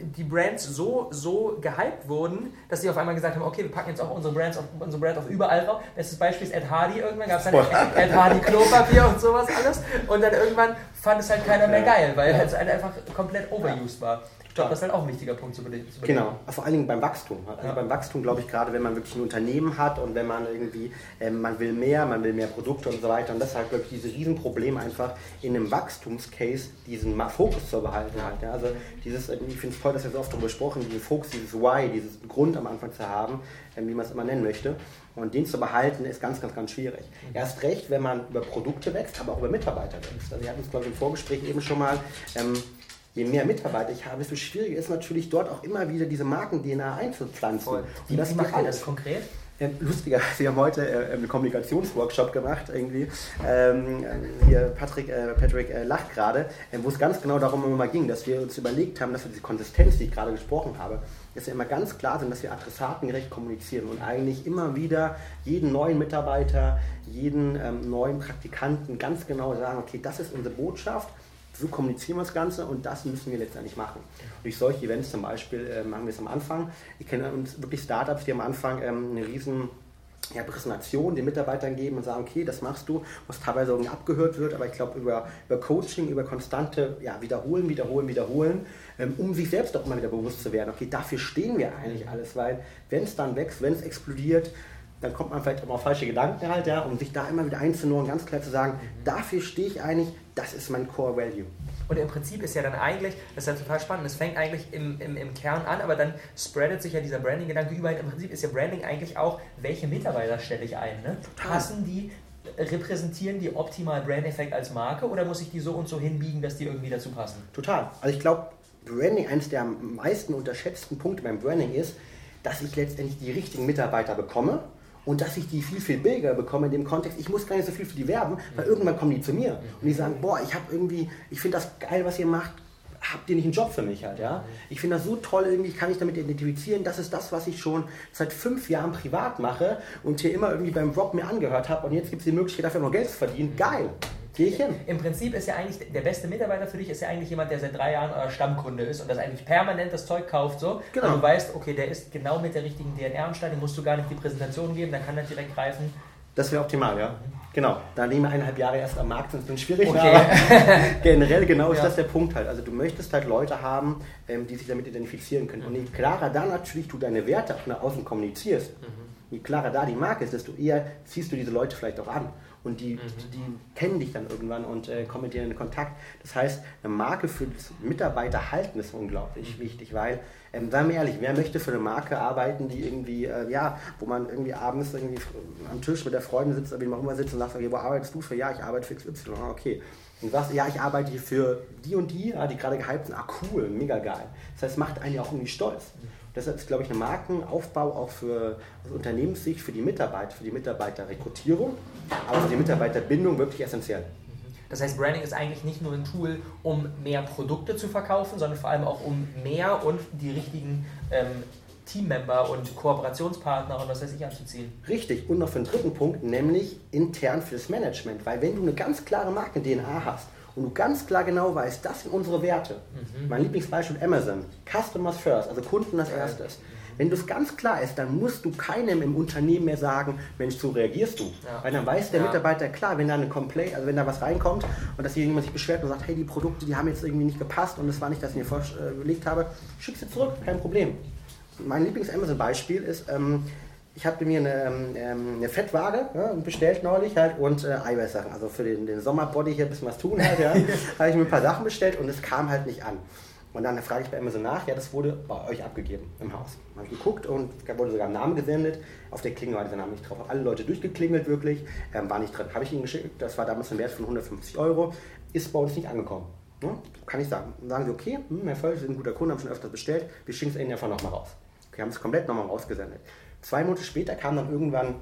die Brands so, so gehypt wurden, dass sie auf einmal gesagt haben, okay, wir packen jetzt auch unsere Brands auf, unsere Brand auf überall drauf. Bestes Beispiel ist Ed Hardy, irgendwann gab es dann Ed, Hardy Klopapier und sowas alles. Und dann irgendwann fand es halt keiner mehr geil, weil es halt einfach komplett overused war glaube, das ist halt auch ein wichtiger Punkt zu bedenken. Genau, vor allen Dingen beim Wachstum. Also ja. beim Wachstum glaube ich gerade, wenn man wirklich ein Unternehmen hat und wenn man irgendwie, äh, man will mehr, man will mehr Produkte und so weiter. Und das ist halt wirklich dieses Riesenproblem einfach in einem Wachstumscase diesen Fokus zu behalten halt. Ja. Also dieses, äh, ich finde es toll, dass wir so oft darüber gesprochen diesen Fokus, dieses Why, dieses Grund am Anfang zu haben, äh, wie man es immer nennen möchte. Und den zu behalten ist ganz, ganz, ganz schwierig. Mhm. Erst recht, wenn man über Produkte wächst, aber auch über Mitarbeiter wächst. Also wir hatten es, glaube ich, im Vorgespräch eben schon mal. Ähm, je mehr Mitarbeiter ich habe, desto schwieriger ist natürlich dort auch immer wieder diese Marken-DNA einzupflanzen. Voll. Wie, das wie macht ihr das konkret? Ja, lustiger, wir haben heute äh, einen Kommunikationsworkshop gemacht, irgendwie. Ähm, hier Patrick, äh, Patrick äh, lacht gerade, äh, wo es ganz genau darum immer ging, dass wir uns überlegt haben, dass wir diese Konsistenz, die ich gerade gesprochen habe, dass wir immer ganz klar sind, dass wir adressatengerecht kommunizieren und eigentlich immer wieder jeden neuen Mitarbeiter, jeden ähm, neuen Praktikanten ganz genau sagen, okay, das ist unsere Botschaft so kommunizieren wir das Ganze und das müssen wir letztendlich machen. Durch solche Events zum Beispiel äh, machen wir es am Anfang. Ich kenne uns wirklich Startups, die am Anfang ähm, eine riesen ja, Präsentation den Mitarbeitern geben und sagen, okay, das machst du, was teilweise irgendwie abgehört wird, aber ich glaube über, über Coaching, über konstante ja, Wiederholen, Wiederholen, Wiederholen, ähm, um sich selbst auch immer wieder bewusst zu werden, okay, dafür stehen wir eigentlich alles, weil wenn es dann wächst, wenn es explodiert, dann kommt man vielleicht auch auf falsche Gedanken halt, ja, um sich da immer wieder einzunehmen und ganz klar zu sagen, dafür stehe ich eigentlich, das ist mein Core Value. Und im Prinzip ist ja dann eigentlich, das ist ja total spannend, es fängt eigentlich im, im, im Kern an, aber dann spreadet sich ja dieser Branding-Gedanke überall. Im Prinzip ist ja Branding eigentlich auch, welche Mitarbeiter stelle ich ein? Ne? Passen die, repräsentieren die optimal Brand-Effekt als Marke oder muss ich die so und so hinbiegen, dass die irgendwie dazu passen? Total. Also ich glaube, Branding, eines der am meisten unterschätzten Punkte beim Branding ist, dass ich letztendlich die richtigen Mitarbeiter bekomme und dass ich die viel, viel billiger bekomme in dem Kontext. Ich muss gar nicht so viel für die werben, weil irgendwann kommen die zu mir und die sagen, boah, ich habe irgendwie, ich finde das geil, was ihr macht, habt ihr nicht einen Job für mich halt, ja? Ich finde das so toll, irgendwie kann ich damit identifizieren, das ist das, was ich schon seit fünf Jahren privat mache und hier immer irgendwie beim Rock mir angehört habe und jetzt gibt es die Möglichkeit, dafür noch Geld zu verdienen. Geil! Gehe ich hin. Im Prinzip ist ja eigentlich, der beste Mitarbeiter für dich ist ja eigentlich jemand, der seit drei Jahren euer Stammkunde ist und das eigentlich permanent das Zeug kauft so. Genau. Und du weißt, okay, der ist genau mit der richtigen DNR am Start, den musst du gar nicht die Präsentation geben, dann kann er direkt greifen. Das wäre optimal, ja. Genau, da nehmen wir eineinhalb Jahre erst am Markt, sind es schwierig. Okay. Aber generell genau ist ja. das der Punkt halt. Also du möchtest halt Leute haben, ähm, die sich damit identifizieren können. Und je klarer da natürlich du deine Werte nach außen kommunizierst, mhm. je klarer da die Marke ist, desto eher ziehst du diese Leute vielleicht auch an und die, mhm. die, kennen dich dann irgendwann und äh, kommen mit dir in Kontakt. Das heißt, eine Marke für das Mitarbeiterhalten ist unglaublich mhm. wichtig, weil, ähm, seien wir ehrlich, wer möchte für eine Marke arbeiten, die irgendwie, äh, ja, wo man irgendwie abends irgendwie am Tisch mit der Freundin sitzt, oder wie man immer sitzt und sagt, okay, wo arbeitest du für? Ja, ich arbeite für XY. Ah, okay. Und sagst, ja, ich arbeite hier für die und die, ja, die gerade gehypt sind. Ah, cool, mega geil. Das heißt, es macht einen ja auch irgendwie stolz. Mhm. Deshalb ist, glaube ich, ein Markenaufbau auch für aus Unternehmenssicht, für die Mitarbeiter, für die Mitarbeiterrekrutierung, aber für die Mitarbeiterbindung wirklich essentiell. Das heißt, Branding ist eigentlich nicht nur ein Tool, um mehr Produkte zu verkaufen, sondern vor allem auch um mehr und die richtigen ähm, Teammember und Kooperationspartner und was weiß ich anzuziehen. Richtig. Und noch für den dritten Punkt, nämlich intern fürs Management. Weil wenn du eine ganz klare Marken-DNA hast und du ganz klar genau weißt, das sind unsere Werte. Mhm. Mein Lieblingsbeispiel Amazon, Customers First, also Kunden als erstes. Wenn das ganz klar ist, dann musst du keinem im Unternehmen mehr sagen, Mensch, so reagierst du. Ja. Weil dann weiß der ja. Mitarbeiter, klar, wenn da eine Complaint, also wenn da was reinkommt und dass jemand sich beschwert und sagt, hey, die Produkte, die haben jetzt irgendwie nicht gepasst und das war nicht, das ich mir vorgelegt habe, schick sie zurück, kein Problem. Mein Lieblings-Amazon-Beispiel ist, ähm, ich habe mir eine, ähm, eine Fettwaage ja, bestellt neulich halt und äh, Eiweißsachen. Also für den, den Sommerbody hier ein bisschen was tun halt, ja. habe ich mir ein paar Sachen bestellt und es kam halt nicht an. Und dann frage ich bei Amazon nach, ja, das wurde bei euch abgegeben im Haus. Habe ich geguckt und da wurde sogar ein Name gesendet. Auf der Klingel war dieser Name nicht drauf. Alle Leute durchgeklingelt wirklich, ähm, war nicht drin. Habe ich ihnen geschickt, das war damals ein Wert von 150 Euro, ist bei uns nicht angekommen. Ne? Kann ich sagen. Dann sagen sie, okay, hm, Herr Völsch, Sie sind ein guter Kunde, haben schon öfters bestellt, wir schicken es Ihnen einfach nochmal raus. Okay, haben es komplett nochmal rausgesendet. Zwei Monate später kam dann irgendwann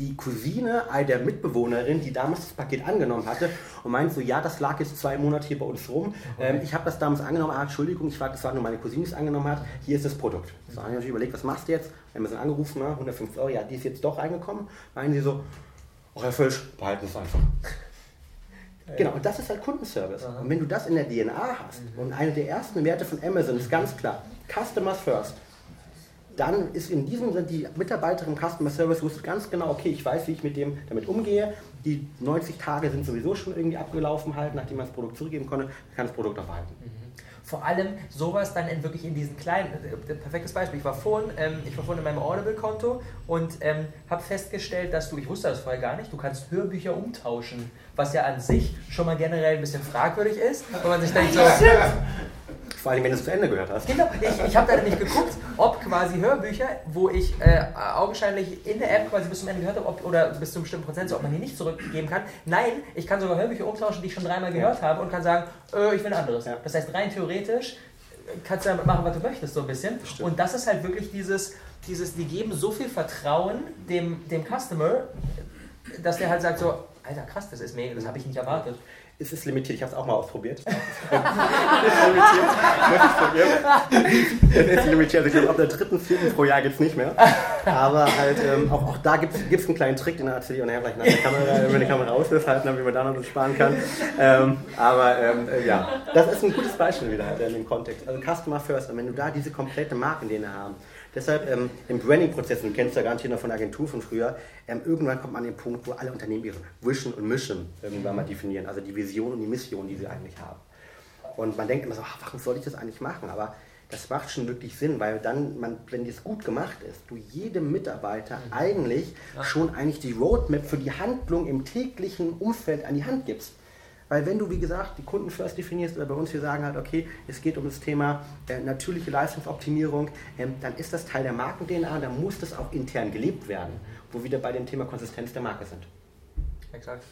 die Cousine der Mitbewohnerin, die damals das Paket angenommen hatte und meinte so, ja, das lag jetzt zwei Monate hier bei uns rum. Ähm, ich habe das damals angenommen, ah, Entschuldigung, ich war, das war nur meine Cousine, die es angenommen hat, hier ist das Produkt. So habe ich natürlich überlegt, was machst du jetzt? Sie angerufen, ne, 150 Euro, ja, die ist jetzt doch reingekommen. Meinen sie so, oh Herr Völsch, behalten es einfach. Genau, und das ist halt Kundenservice. Und wenn du das in der DNA hast, mhm. und eine der ersten Werte von Amazon ist ganz klar, Customers First, dann ist in diesem Sinne die Mitarbeiterin im Customer Service wusste ganz genau, okay, ich weiß, wie ich mit dem damit umgehe. Die 90 Tage sind sowieso schon irgendwie abgelaufen halt, nachdem man das Produkt zurückgeben konnte, kann das Produkt auch behalten. Mhm vor allem sowas dann in wirklich in diesen kleinen, äh, perfektes Beispiel, ich war vorhin, ähm, ich war vorhin in meinem Audible-Konto und ähm, habe festgestellt, dass du, ich wusste das vorher gar nicht, du kannst Hörbücher umtauschen, was ja an sich schon mal generell ein bisschen fragwürdig ist, weil man sich denkt so, vor allem, wenn du es zu Ende gehört hast. Genau, ich, ich habe da nämlich geguckt, ob quasi Hörbücher, wo ich äh, augenscheinlich in der App quasi bis zum Ende gehört habe, ob, oder bis zu einem bestimmten Prozent, ob man die nicht zurückgeben kann. Nein, ich kann sogar Hörbücher umtauschen, die ich schon dreimal gehört habe und kann sagen, äh, ich will ein anderes. Ja. Das heißt, rein theoretisch kannst du damit machen, was du möchtest, so ein bisschen. Und das ist halt wirklich dieses, dieses, die geben so viel Vertrauen dem, dem Customer, dass der halt sagt so, Alter, krass, das ist mega, das habe ich nicht erwartet es ist limitiert. Ich habe es auch mal ausprobiert. es ist limitiert. Es ist limitiert. Also ich glaube, ab der dritten, vierten pro Jahr gibt es nicht mehr. Aber halt, ähm, auch, auch da gibt es einen kleinen Trick, den erzähle ich nachher gleich nach der Kamera, wenn die Kamera aus ist, halt, wie man da noch was sparen kann. Ähm, aber ähm, äh, ja, das ist ein gutes Beispiel wieder halt in dem Kontext. Also Customer First. Und wenn du da diese komplette Markenlinie haben, Deshalb ähm, im Branding-Prozess, du kennst ja garantiert noch von der Agentur von früher, ähm, irgendwann kommt man an den Punkt, wo alle Unternehmen ihre Vision und Mission irgendwann mal definieren, also die Vision und die Mission, die sie eigentlich haben. Und man denkt immer so, ach, warum soll ich das eigentlich machen? Aber das macht schon wirklich Sinn, weil dann, man, wenn das gut gemacht ist, du jedem Mitarbeiter mhm. eigentlich schon eigentlich die Roadmap für die Handlung im täglichen Umfeld an die Hand gibst. Weil wenn du, wie gesagt, die Kunden first definierst oder bei uns wir sagen halt, okay, es geht um das Thema äh, natürliche Leistungsoptimierung, ähm, dann ist das Teil der Marken-DNA, dann muss das auch intern gelebt werden, wo wir wieder bei dem Thema Konsistenz der Marke sind. Exakt.